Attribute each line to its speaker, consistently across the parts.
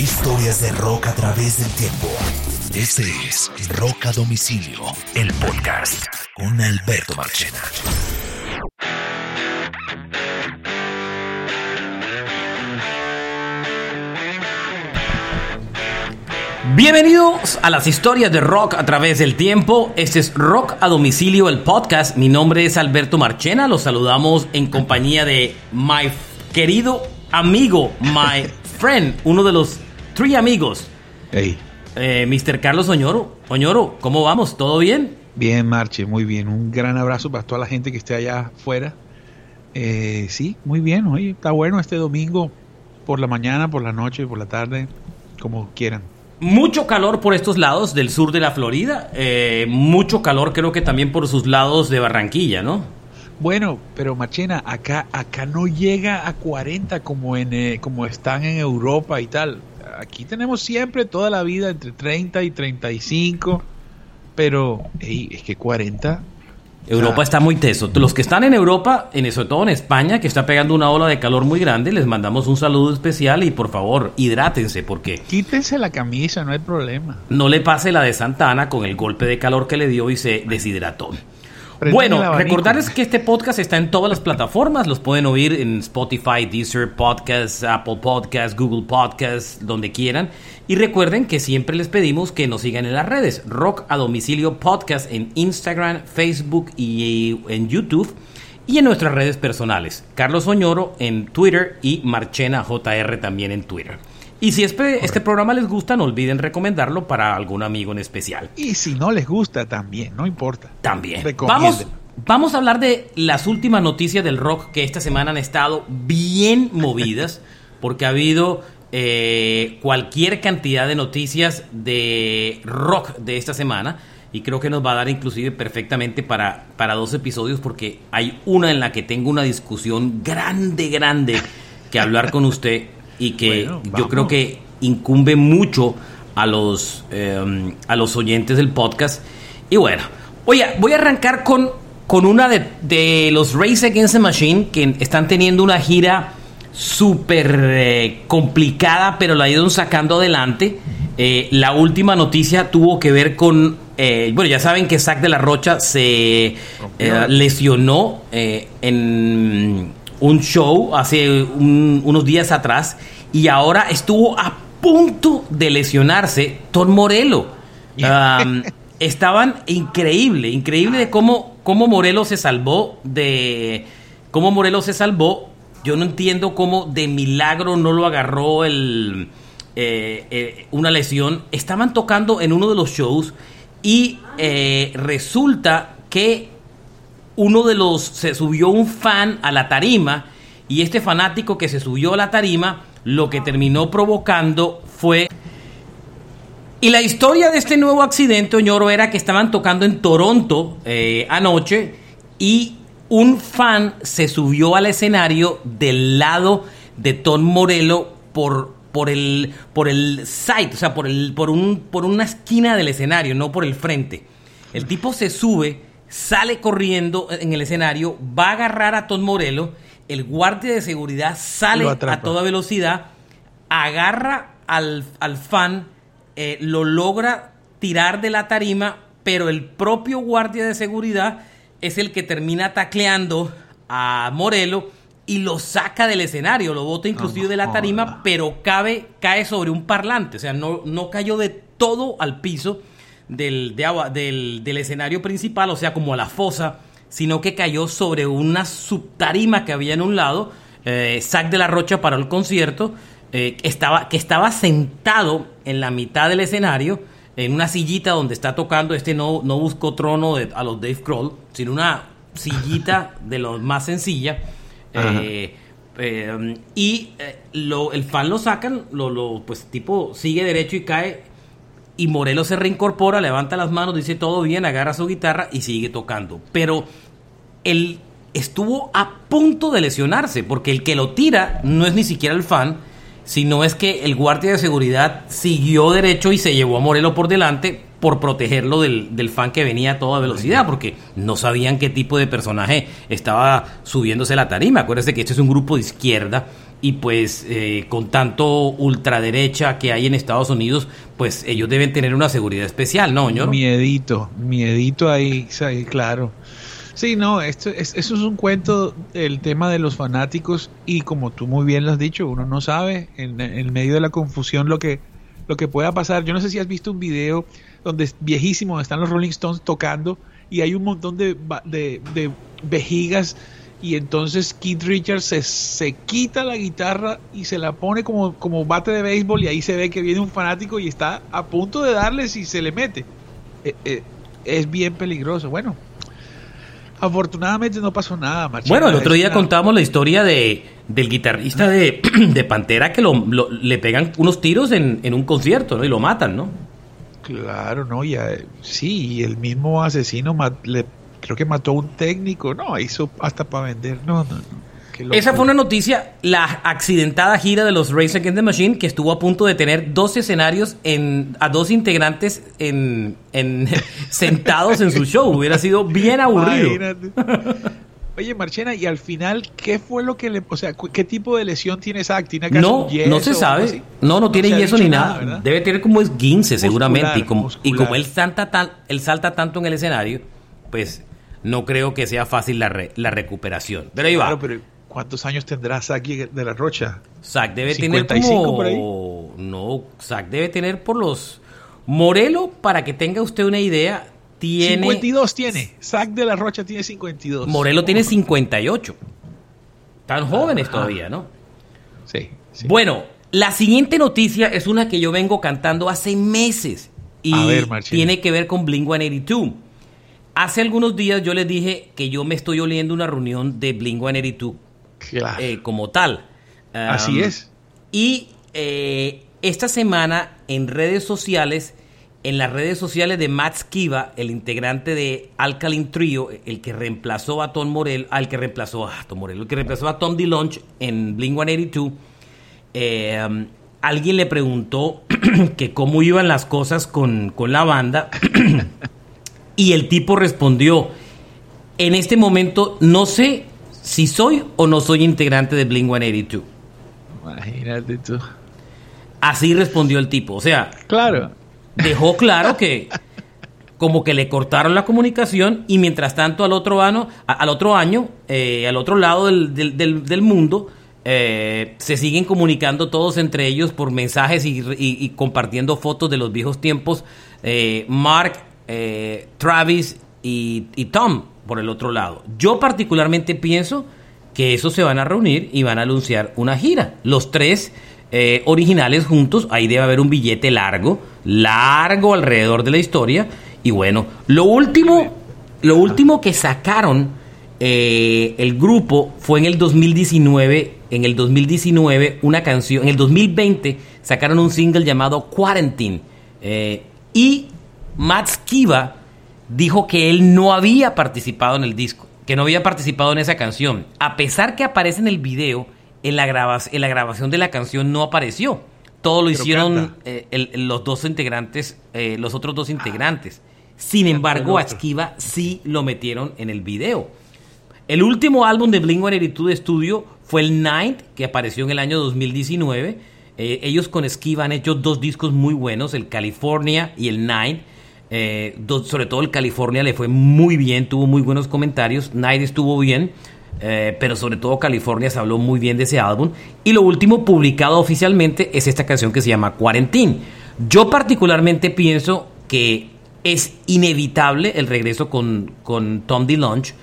Speaker 1: Historias de rock a través del tiempo. Este es Rock a Domicilio, el podcast con Alberto Marchena.
Speaker 2: Bienvenidos a las historias de rock a través del tiempo. Este es Rock a Domicilio, el podcast. Mi nombre es Alberto Marchena. Los saludamos en compañía de my querido amigo, my friend, uno de los tres amigos.
Speaker 3: Hey.
Speaker 2: Eh, Mr. Carlos Oñoro. Oñoro, ¿cómo vamos? ¿Todo bien?
Speaker 3: Bien, Marche, muy bien. Un gran abrazo para toda la gente que esté allá afuera. Eh, sí, muy bien. Hoy está bueno este domingo por la mañana, por la noche, por la tarde, como quieran.
Speaker 2: Mucho calor por estos lados del sur de la Florida. Eh, mucho calor creo que también por sus lados de Barranquilla, ¿no?
Speaker 3: Bueno, pero Machena, acá, acá no llega a 40 como, en, eh, como están en Europa y tal. Aquí tenemos siempre toda la vida entre 30 y 35, pero ey, es que 40
Speaker 2: Europa está muy teso. Los que están en Europa, en, sobre todo en España, que está pegando una ola de calor muy grande, les mandamos un saludo especial y por favor, hidrátense porque...
Speaker 3: Quítense la camisa, no hay problema.
Speaker 2: No le pase la de Santana con el golpe de calor que le dio y se deshidrató. Bueno, recordarles que este podcast está en todas las plataformas. Los pueden oír en Spotify, Deezer, Podcasts, Apple Podcasts, Google Podcasts, donde quieran. Y recuerden que siempre les pedimos que nos sigan en las redes. Rock a Domicilio Podcast en Instagram, Facebook y en YouTube. Y en nuestras redes personales. Carlos Oñoro en Twitter y Marchena JR también en Twitter. Y si este, este, programa les gusta, no olviden recomendarlo para algún amigo en especial.
Speaker 3: Y si no les gusta, también, no importa.
Speaker 2: También. Vamos, vamos a hablar de las últimas noticias del rock que esta semana han estado bien movidas, porque ha habido eh, cualquier cantidad de noticias de rock de esta semana. Y creo que nos va a dar inclusive perfectamente para, para dos episodios, porque hay una en la que tengo una discusión grande, grande que hablar con usted y que yo creo que incumbe mucho a los, em, a los oyentes del podcast. Y bueno, oye, voy a arrancar con, con una de, los Race Against the Machine que están teniendo una gira súper eh, complicada, pero la ido sacando adelante. Eh, la última noticia tuvo que ver con, eh, bueno, ya saben que Zack de la Rocha se lesionó en un show hace unos días atrás y ahora estuvo a punto de lesionarse Tom Morello. estaban increíble, increíble de cómo, cómo Morelo se salvó de cómo Morelo se salvó. Yo no entiendo cómo de milagro no lo agarró el eh, eh, una lesión. Estaban tocando en uno de los shows y eh, resulta que uno de los se subió un fan a la tarima y este fanático que se subió a la tarima lo que terminó provocando fue... Y la historia de este nuevo accidente, Oñoro, era que estaban tocando en Toronto eh, anoche y un fan se subió al escenario del lado de Tom Morello por, por, el, por el side, o sea, por, el, por, un, por una esquina del escenario, no por el frente. El tipo se sube, sale corriendo en el escenario, va a agarrar a Tom Morello el guardia de seguridad sale a toda velocidad, agarra al, fan, eh, lo logra tirar de la tarima, pero el propio guardia de seguridad es el que termina tacleando a Morelo y lo saca del escenario, lo bota inclusive de la tarima, pero cabe, cae sobre un parlante, o sea, no, no cayó de todo al piso del, del, del escenario principal, o sea, como a la fosa sino que cayó sobre una subtarima que había en un lado. Eh, de la Rocha para el concierto, eh, estaba, que estaba sentado en la mitad del escenario, en una sillita donde está tocando. Este no, no buscó trono a los Dave Kroll, sino una sillita de lo más sencilla. Eh, eh, y lo, el fan lo sacan, lo, lo, pues tipo sigue derecho y cae y Morelos se reincorpora, levanta las manos, dice todo bien, agarra su guitarra y sigue tocando. Pero él estuvo a punto de lesionarse, porque el que lo tira no es ni siquiera el fan, sino es que el guardia de seguridad siguió derecho y se llevó a Morelos por delante por protegerlo del, fan que venía a toda velocidad, porque no sabían qué tipo de personaje estaba subiéndose la tarima. Acuérdense que este es un grupo de izquierda y pues eh, con tanto ultraderecha que hay en Estados Unidos, pues ellos deben tener una seguridad especial, ¿no, señor?
Speaker 3: Miedito, miedito ahí, claro. Sí, no, esto es, eso es un cuento, el tema de los fanáticos y como tú muy bien lo has dicho, uno no sabe en, en medio de la confusión lo que, lo que pueda pasar. Yo no sé si has visto un video donde viejísimo, están los Rolling Stones tocando y hay un montón de vejigas y entonces Keith Richards se, se, quita la guitarra y se la pone como, como bate de béisbol y ahí se ve que viene un fanático y está a punto de darle si se le mete. Eh, eh, es bien peligroso. Bueno, afortunadamente no pasó nada.
Speaker 2: bueno, el otro día contamos la historia de del guitarrista de, de Pantera que lo, le pegan unos tiros en, en un concierto ¿no? y lo matan, ¿no?
Speaker 3: Claro, no, ya, sí, y el mismo asesino le creo que mató a un técnico, no, hizo hasta para vender, no, no, no.
Speaker 2: Esa fue una noticia, la accidentada gira de los Race Against the Machine, que estuvo a punto de tener dos escenarios en, a dos integrantes en, en sentados en su show. Hubiera sido bien aburrido.
Speaker 3: Oye, Marchena, y al final, ¿qué fue lo que le. O sea, ¿qué tipo de lesión tiene Zack? ¿Tiene
Speaker 2: no, no se sabe. No, no, tiene yeso ni nada. Debe tener como es 15, seguramente. Y como, y como él, salta tan, él salta tanto en el escenario, pues no creo que sea fácil la, la recuperación. Pero ahí va. pero
Speaker 3: ¿cuántos años tendrá Zack de la Rocha?
Speaker 2: Zack debe tener como... por ahí. No, Zack debe tener por los... Morelo, para que tenga usted una idea, tiene...
Speaker 3: 52 tiene. Zack de la Rocha tiene 52.
Speaker 2: Morelo tiene 58. Tan jóvenes todavía, ¿no?
Speaker 3: Sí,
Speaker 2: sí. Bueno, la siguiente noticia es una que yo vengo cantando hace meses. Y tiene que ver con Blink 182. Hace algunos días yo les dije que yo me estoy oliendo una reunión de Blink 182 eh, como tal.
Speaker 3: Así es.
Speaker 2: Y eh, esta semana en redes sociales, en las redes sociales de Matt Skiba, el integrante de Alkaline Trio, el que reemplazó a Tom Morel, al que reemplazó a Tom Morel, el que reemplazó a Tom DeLonge en Blink 182, eh, alguien le preguntó que cómo iban las cosas con, con la banda. Y el tipo respondió, en este momento no sé si soy o no soy integrante de Blink 182.
Speaker 3: Imagínate tú.
Speaker 2: Así respondió el tipo. O sea,
Speaker 3: claro.
Speaker 2: dejó claro que como que le cortaron la comunicación y mientras tanto al otro año, al otro año, eh, al otro lado del, mundo, eh, se siguen comunicando todos entre ellos por mensajes y, compartiendo fotos de los viejos tiempos. Eh, Mark eh, Travis y, Tom por el otro lado. Yo particularmente pienso que esos se van a reunir y van a anunciar una gira. Los tres eh, originales juntos, ahí debe haber un billete largo, largo alrededor de la historia. Y bueno, lo último, lo último que sacaron eh, el grupo fue en el 2019. En el 2019, una canción. En el 2020 sacaron un single llamado Quarantine. y Matt Skiba dijo que él no había participado en el disco, que no había participado en esa canción. A pesar que aparece en el video, en la, en la grabación de la canción no apareció. Todo lo hicieron eh, los dos integrantes, eh, los otros dos integrantes. Sin embargo, a Skiba sí lo metieron en el video. El último álbum de Blink-182 de estudio fue el Night, que apareció en el año 2019. Eh, ellos con Skiba han hecho dos discos muy buenos, el California y el Night. Eh, sobre todo el California le fue muy bien, tuvo muy buenos comentarios. Night estuvo bien, eh, pero sobre todo California se habló muy bien de ese álbum. Y lo último publicado oficialmente es esta canción que se llama Quarantine. Yo particularmente pienso que es inevitable el regreso con, con Tom DeLonge,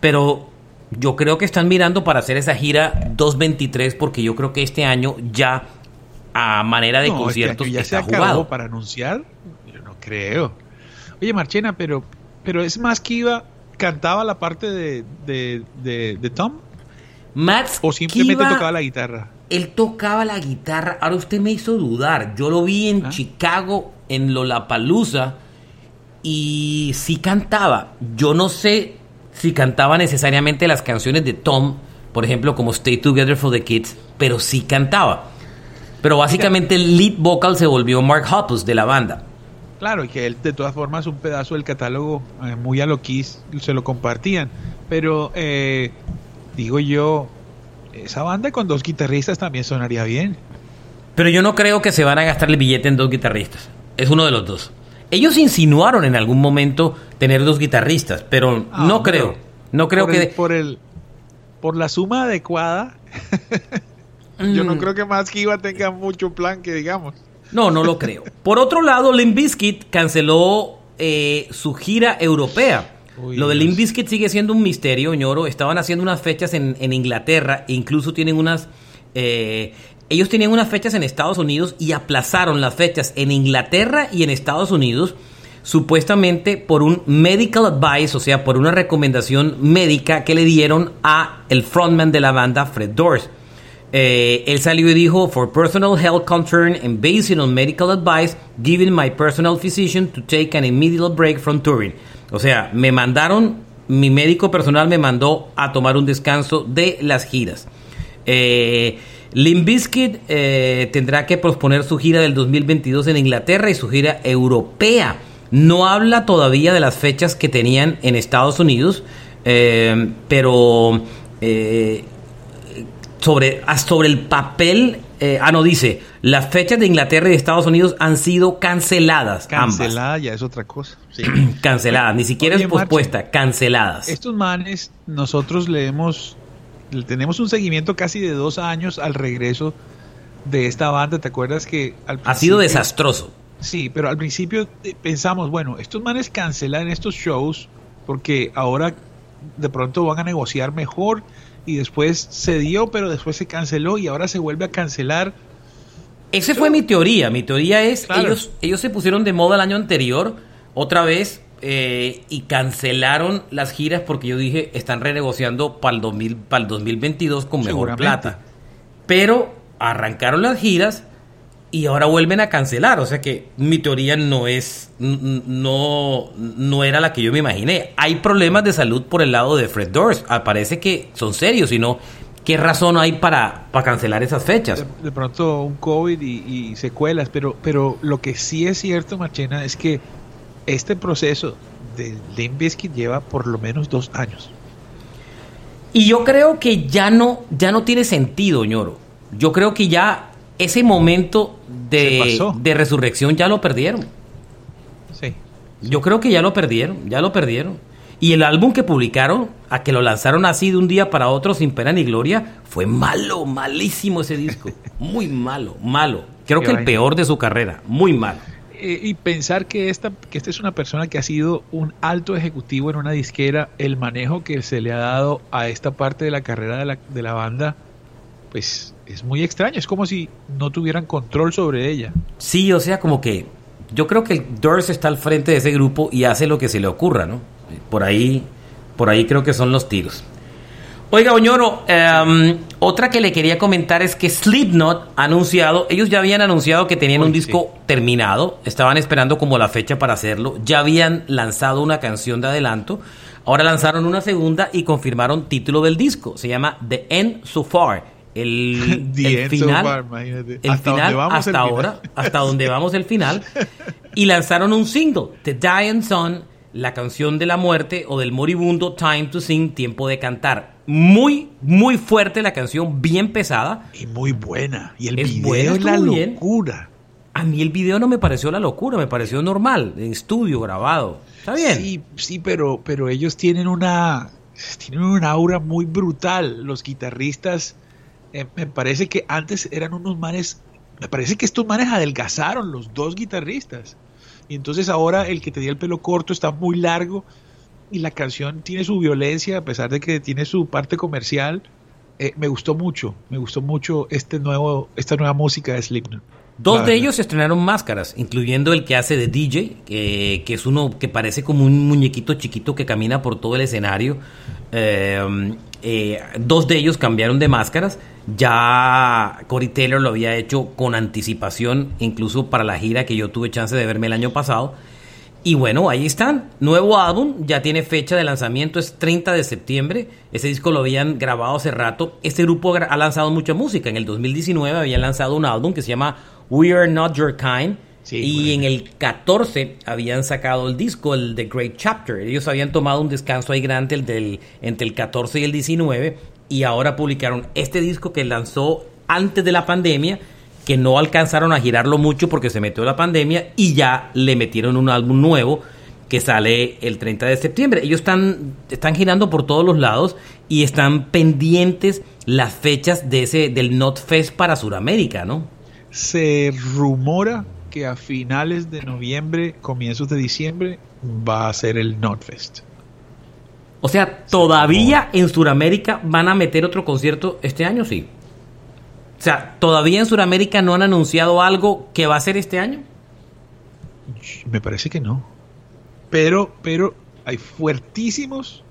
Speaker 2: pero yo creo que están mirando para hacer esa gira 223 porque yo creo que este año ya a manera de este conciertos
Speaker 3: ya
Speaker 2: está
Speaker 3: se jugado. para anunciar? Yo no creo. Oye, Marchena, pero, pero es más que iba, cantaba la parte de, de, Tom.
Speaker 2: Max
Speaker 3: o simplemente tocaba la guitarra.
Speaker 2: Él tocaba la guitarra. Ahora usted me hizo dudar. Yo lo vi en ah. Chicago, en Lollapalooza, y sí cantaba. Yo no sé si cantaba necesariamente las canciones de Tom, por ejemplo, como Stay Together for the Kids, pero sí cantaba. Pero básicamente el lead vocal se volvió Mark Hoppus de la banda.
Speaker 3: Claro, y que él de todas formas un pedazo del catálogo eh, muy a lo se lo compartían. Pero eh, digo yo, esa banda con dos guitarristas también sonaría bien.
Speaker 2: Pero yo no creo que se van a gastar el billete en dos guitarristas. Es uno de los dos. Ellos insinuaron en algún momento tener dos guitarristas, pero
Speaker 3: Ah,
Speaker 2: no creo. No creo
Speaker 3: por
Speaker 2: que...
Speaker 3: el- por el por la suma adecuada. Yo no
Speaker 2: Mm.
Speaker 3: creo que más Kiva tenga mucho plan que digamos.
Speaker 2: No, no lo creo. Por otro lado, Limp Bizkit canceló eh, su gira europea.
Speaker 3: Uy,
Speaker 2: Lo de. Limp Bizkit sigue siendo un misterio, ñoro. Estaban haciendo unas fechas en, en Inglaterra, e incluso tienen unas... eh, ellos tenían unas fechas en Estados Unidos y aplazaron las fechas en Inglaterra y en Estados Unidos supuestamente por un medical advice, o sea, por una recomendación médica que le dieron a el frontman de la banda, Fred Durst. Eh, él salió y dijo, for personal health concern and based on medical advice, given my personal physician to take an immediate break from touring. O sea, me mandaron, mi médico personal me mandó a tomar un descanso de las giras. Eh, Limp Bizkit eh, tendrá que posponer su gira del 2022 en Inglaterra y su gira europea. No habla todavía de las fechas que tenían en Estados Unidos, eh, pero eh, sobre, ah, sobre el papel, eh, ah, no, dice, las fechas de Inglaterra y de Estados Unidos han sido canceladas.
Speaker 3: Cancelada ya es otra cosa. Sí.
Speaker 2: Canceladas, ni siquiera
Speaker 3: Oye,
Speaker 2: es pospuesta, canceladas.
Speaker 3: Estos manes, nosotros le hemos, le tenemos un seguimiento casi de dos años al regreso de esta banda. ¿Te acuerdas que al
Speaker 2: ha sido desastroso.
Speaker 3: Sí, pero al principio eh, pensamos, bueno, estos manes cancelan estos shows porque ahora de pronto van a negociar mejor y después se dio, pero después se canceló y ahora se vuelve a cancelar.
Speaker 2: Esa fue mi teoría. Mi teoría es,
Speaker 3: Claro.
Speaker 2: ellos, ellos se pusieron de moda el año anterior, otra vez, eh, y cancelaron las giras porque yo dije, están renegociando para el, 2000, para el 2022 con mejor plata. Pero arrancaron las giras y ahora vuelven a cancelar. O sea que mi teoría no es, no, no era la que yo me imaginé. Hay problemas de salud por el lado de Fred Durst. Ah, Parece que son serios, sino ¿qué razón hay para, para cancelar esas fechas?
Speaker 3: De, de pronto un COVID y, y secuelas, pero, pero lo que sí es cierto, Marchena, es que este proceso de Limp Bizkit lleva por lo menos dos años.
Speaker 2: Y yo creo que ya no, ya no tiene sentido, ñoro. Yo creo que ya ese momento de, de resurrección ya lo perdieron.
Speaker 3: Sí.
Speaker 2: Yo creo que ya lo perdieron, ya lo perdieron. Y el álbum que publicaron, a que lo lanzaron así de un día para otro sin pena ni gloria, fue malo, malísimo ese disco. Muy malo, malo. Creo
Speaker 3: Qué
Speaker 2: que el peor de su carrera, muy malo.
Speaker 3: Y pensar que esta, que esta es una persona que ha sido un alto ejecutivo en una disquera, el manejo que se le ha dado a esta parte de la carrera de la, de la banda, pues es muy extraño. Es como si no tuvieran control sobre ella.
Speaker 2: Sí, o sea, como que yo creo que el Durst está al frente de ese grupo y hace lo que se le ocurra, ¿no? Por ahí, por ahí creo que son los tiros. Oiga, Oñoro, em, otra que le quería comentar es que Slipknot ha anunciado, ellos ya habían anunciado que tenían
Speaker 3: Uy,
Speaker 2: un disco terminado, estaban esperando como la fecha para hacerlo, ya habían lanzado una canción de adelanto, ahora lanzaron una segunda y confirmaron título del disco, se llama The End So Far, el, final,
Speaker 3: far,
Speaker 2: el
Speaker 3: Hasta
Speaker 2: final
Speaker 3: donde vamos,
Speaker 2: hasta
Speaker 3: el final.
Speaker 2: ahora, hasta donde vamos el final, y lanzaron un single, The Dying Sun, la canción de la muerte o del moribundo Time to Sing, tiempo de cantar. Muy, muy fuerte la canción, bien pesada.
Speaker 3: Y muy buena. Y el
Speaker 2: Es
Speaker 3: video es la
Speaker 2: bien.
Speaker 3: locura.
Speaker 2: A mí el video no me pareció la locura, me pareció normal, en estudio, grabado. Está bien.
Speaker 3: Sí, sí, pero, pero ellos tienen una, tienen un aura muy brutal. Los guitarristas, eh, me parece que antes eran unos manes, me parece que estos manes adelgazaron los dos guitarristas. Y entonces ahora el que tenía el pelo corto está muy largo y la canción tiene su violencia a pesar de que tiene su parte comercial. Eh, me gustó mucho, me gustó mucho este nuevo, esta nueva música de Slipknot.
Speaker 2: Dos de ellos estrenaron máscaras, incluyendo el que hace de DJ, que, que es uno que parece como un muñequito chiquito que camina por todo el escenario. Eh, eh, dos de ellos cambiaron de máscaras. Ya Corey Taylor lo había hecho con anticipación, incluso para la gira que yo tuve chance de verme el año pasado. Y bueno, ahí están. Nuevo álbum, ya tiene fecha de lanzamiento, es 30 de septiembre. Ese disco lo habían grabado hace rato. Este grupo ha lanzado mucha música. En el 2019 habían lanzado un álbum que se llama We Are Not Your Kind.
Speaker 3: Sí,
Speaker 2: y en el 14 habían sacado el disco, el The Great Chapter. Ellos habían tomado un descanso ahí grande el del, entre el 14 y el 19 y ahora publicaron este disco que lanzó antes de la pandemia, que no alcanzaron a girarlo mucho porque se metió la pandemia y ya le metieron un álbum nuevo que sale el 30 de septiembre. Ellos están, están girando por todos los lados y están pendientes las fechas de ese, del Not Fest para Sudamérica, ¿no?
Speaker 3: Se rumora que a finales de noviembre, comienzos de diciembre, va a ser el Not Fest.
Speaker 2: O sea, ¿todavía en Sudamérica van a meter otro concierto este año? Sí. O sea, ¿todavía en Sudamérica no han anunciado algo que va a ser este año?
Speaker 3: Me parece que no. Pero, pero hay fuertísimos,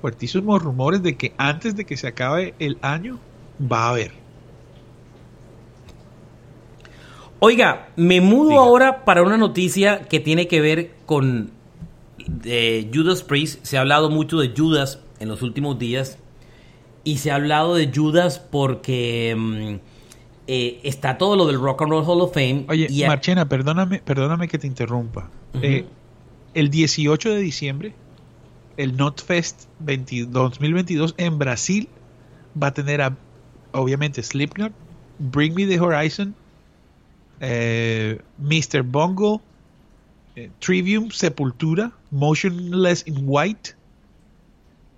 Speaker 3: fuertísimos rumores de que antes de que se acabe el año va a haber.
Speaker 2: Oiga, me mudo ahora para una noticia que tiene que ver con eh, Judas Priest. Se ha hablado mucho de Judas en los últimos días. Y se ha hablado de Judas porque mm, eh, está todo lo del Rock and Roll Hall of Fame.
Speaker 3: Oye, Marchena, perdóname, perdóname que te interrumpa el 18 de diciembre, el NotFest 2022 en Brasil va a tener a, obviamente, Slipknot, Bring Me the Horizon, eh, Mr. Bongo, eh, Trivium, Sepultura, Motionless in White.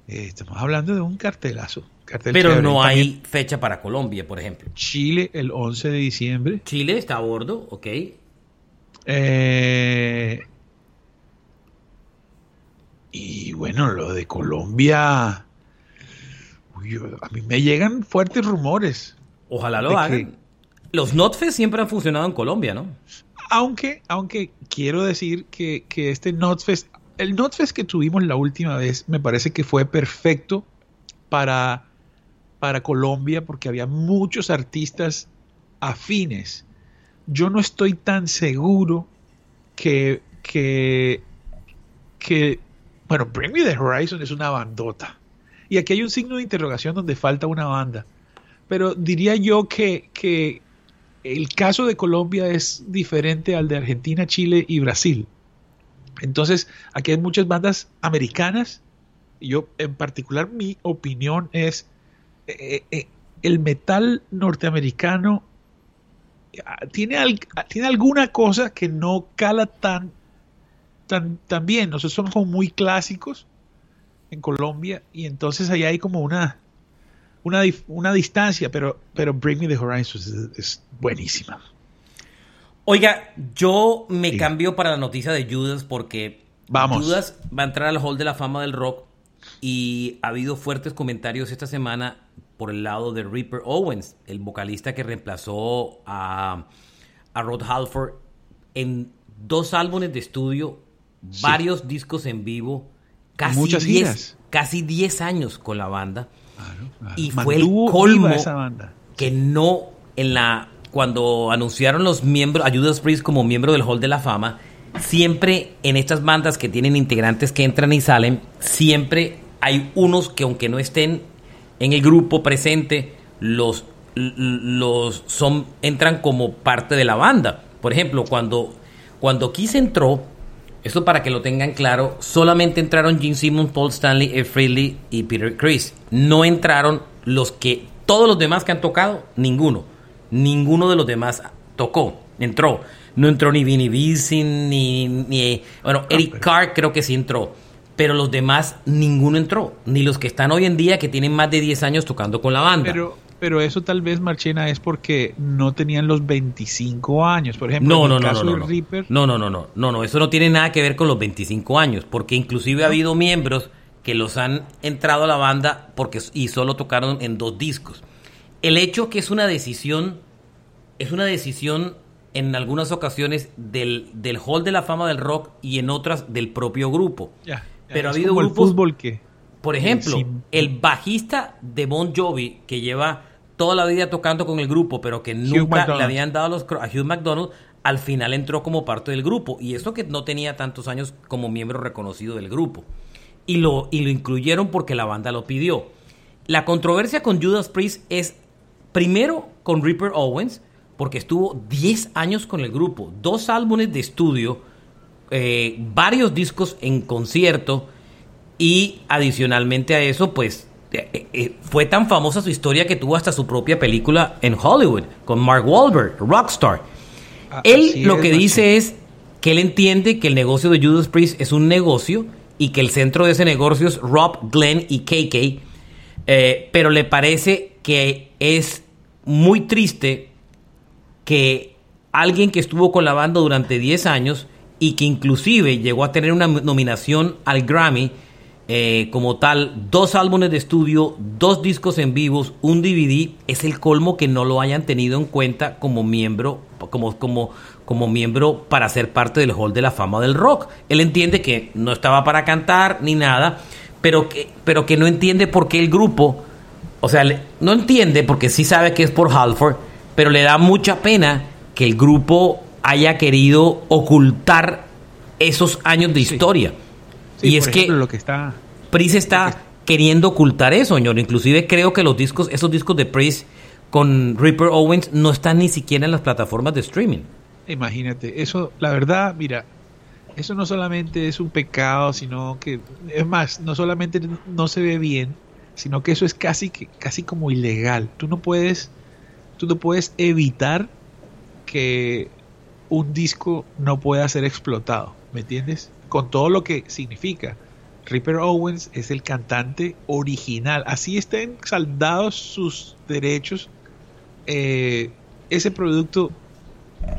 Speaker 3: Eh, estamos hablando de un cartelazo.
Speaker 2: Pero no hay fecha para Colombia, por ejemplo.
Speaker 3: Chile el 11 de diciembre.
Speaker 2: Chile está a bordo, ok.
Speaker 3: Y bueno, lo de Colombia, a mí me llegan fuertes rumores.
Speaker 2: Ojalá lo hagan. Los NotFest siempre han funcionado en Colombia, ¿no?
Speaker 3: Aunque, aunque quiero decir que, que este NotFest, el NotFest que tuvimos la última vez, me parece que fue perfecto para, para Colombia porque había muchos artistas afines. Yo no estoy tan seguro que, que, que bueno, Bring Me the Horizon es una bandota. Y aquí hay un signo de interrogación donde falta una banda. Pero diría yo que, el caso de Colombia es diferente al de Argentina, Chile y Brasil. Entonces, aquí hay muchas bandas americanas. Yo, en particular, mi opinión es eh, eh, el metal norteamericano ah, tiene, tiene alguna cosa que no cala tan también, nosotros somos como muy clásicos en Colombia y entonces ahí hay como una, una, una distancia, pero, pero Bring Me the Horizon es, buenísima.
Speaker 2: Oiga, yo me cambio para la noticia de Judas porque Judas va a entrar al Hall de la Fama del Rock y ha habido fuertes comentarios esta semana por el lado de Ripper Owens, el vocalista que reemplazó a, a Rod Halford en dos álbumes de estudio varios discos en vivo, casi Muchas 10, casi 10 años con la banda. Y fue el colmo esa banda. que no en la cuando anunciaron los miembros a Judas Priest como miembro del Hall de la Fama, siempre en estas bandas que tienen integrantes que entran y salen, siempre hay unos que aunque no estén en el grupo presente, los los son entran como parte de la banda. Por ejemplo, cuando cuando Kiss entró, eso para que lo tengan claro, solamente entraron Gene Simmons, Paul Stanley, Ed Freely y Peter Chris. No entraron los que, todos los demás que han tocado, ninguno. Ninguno de los demás tocó, entró. No entró ni Vinnie Vincent, ni, ni, bueno, ah, Eric Carr creo que sí entró. Pero los demás, ninguno entró. Ni los que están hoy en día, que tienen más de 10 años tocando con la banda.
Speaker 3: Pero, pero eso tal vez, Marchena, es porque no tenían los 25 años. Por ejemplo,
Speaker 2: no, en el no, caso no, no, Reaper... no, no, no, no, no, no, eso no tiene nada que ver con los 25 años, porque inclusive ha habido miembros que los han entrado a la banda porque y solo tocaron en dos discos. El hecho que es una decisión, es una decisión en algunas ocasiones del, del Hall de la Fama del Rock y en otras del propio grupo. Ya, Pero ha habido grupos...
Speaker 3: El fútbol que...
Speaker 2: Por ejemplo, el bajista de Bon Jovi, que lleva toda la vida tocando con el grupo, pero que nunca le habían dado los a Hugh McDonald, al final entró como parte del grupo. Y eso que no tenía tantos años como miembro reconocido del grupo. Y lo, y lo incluyeron porque la banda lo pidió. La controversia con Judas Priest es primero con Ripper Owens, porque estuvo 10 años con el grupo, dos álbumes de estudio, eh, varios discos en concierto y adicionalmente a eso, pues fue tan famosa su historia que tuvo hasta su propia película en Hollywood con Mark Wahlberg, Rockstar.
Speaker 3: Ah,
Speaker 2: él lo que dice es que él entiende que el negocio de Judas Priest es un negocio y que el centro de ese negocio es Rob, Glenn y KK, eh, pero le parece que es muy triste que alguien que estuvo con la banda durante 10 años y que inclusive llegó a tener una nominación al Grammy eh, como tal, dos álbumes de estudio, dos discos en vivos, un DVD, es el colmo que no lo hayan tenido en cuenta como miembro, como, como, como miembro para ser parte del Hall de la Fama del Rock. Él entiende que no estaba para cantar ni nada, pero que, pero que no entiende por qué el grupo, o sea, le- no entiende porque sí sabe que es por Halford, pero le da mucha pena que el grupo haya querido ocultar esos años de historia.
Speaker 3: Sí,
Speaker 2: y es
Speaker 3: ejemplo,
Speaker 2: que
Speaker 3: lo que está
Speaker 2: Prince está queriendo ocultar eso, señor. Inclusive creo que los discos, esos discos de Prince con Ripper Owens no están ni siquiera en las plataformas de streaming.
Speaker 3: Imagínate, eso, la verdad, mira, eso no solamente es un pecado, sino que, es más, no solamente no se ve bien, sino que eso es casi que, casi como ilegal. Tú no puedes, tú no puedes evitar que un disco no pueda ser explotado, ¿me entiendes? Con todo lo que significa. Ripper Owens es el cantante original, así estén saldados sus derechos. eh, ese producto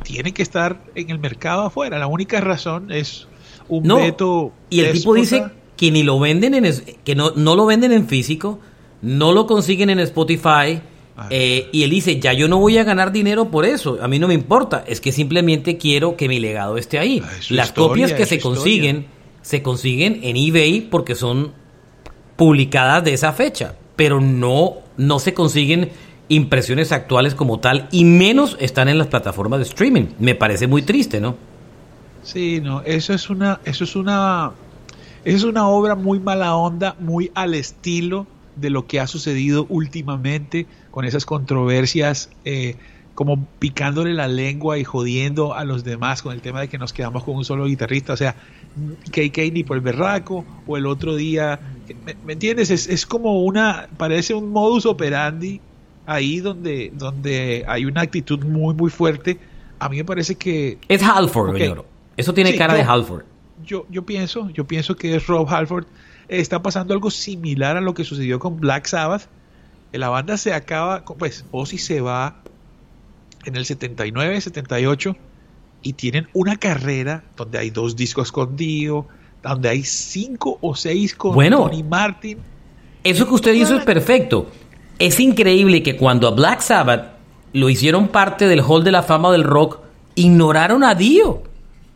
Speaker 3: tiene que estar en el mercado afuera. La única razón es un
Speaker 2: No,
Speaker 3: veto.
Speaker 2: Y el tipo dice que ni lo venden en que no, no lo venden en físico, no lo consiguen en Spotify.
Speaker 3: Ah.
Speaker 2: eh, y él dice, ya yo no voy a ganar dinero por eso, a mí no me importa, es que simplemente quiero que mi legado esté ahí.
Speaker 3: Ah, es
Speaker 2: Las
Speaker 3: historia,
Speaker 2: copias que se
Speaker 3: historia.
Speaker 2: consiguen, se consiguen en eBay porque son publicadas de esa fecha, pero no, no se consiguen impresiones actuales como tal y menos están en las plataformas de streaming. Me parece muy triste, ¿no?
Speaker 3: Sí, no, eso es una, eso es una, eso es una obra muy mala onda, muy al estilo de lo que ha sucedido últimamente con esas controversias, eh, como picándole la lengua y jodiendo a los demás con el tema de que nos quedamos con un solo guitarrista, o sea, KK ni por el berraco, o el otro día, ¿me, me entiendes? Es, es como una, parece un modus operandi ahí donde, donde hay una actitud muy, muy fuerte. A mí me parece que
Speaker 2: Es Halford,
Speaker 3: Ok.
Speaker 2: señor. Eso tiene
Speaker 3: Sí,
Speaker 2: cara
Speaker 3: yo-
Speaker 2: de Halford.
Speaker 3: yo, yo pienso, yo pienso que es Rob Halford. Está pasando algo similar a lo que sucedió con Black Sabbath. Eh, La banda se acaba, pues Ozzy se va en el 79, 78 y tienen una carrera donde hay dos discos con Dio, donde hay cinco o seis con
Speaker 2: Bueno.
Speaker 3: Tony Martin.
Speaker 2: Eso que usted hizo es perfecto. Es increíble que cuando a Black Sabbath lo hicieron parte del Hall de la Fama del Rock, ignoraron a Dio.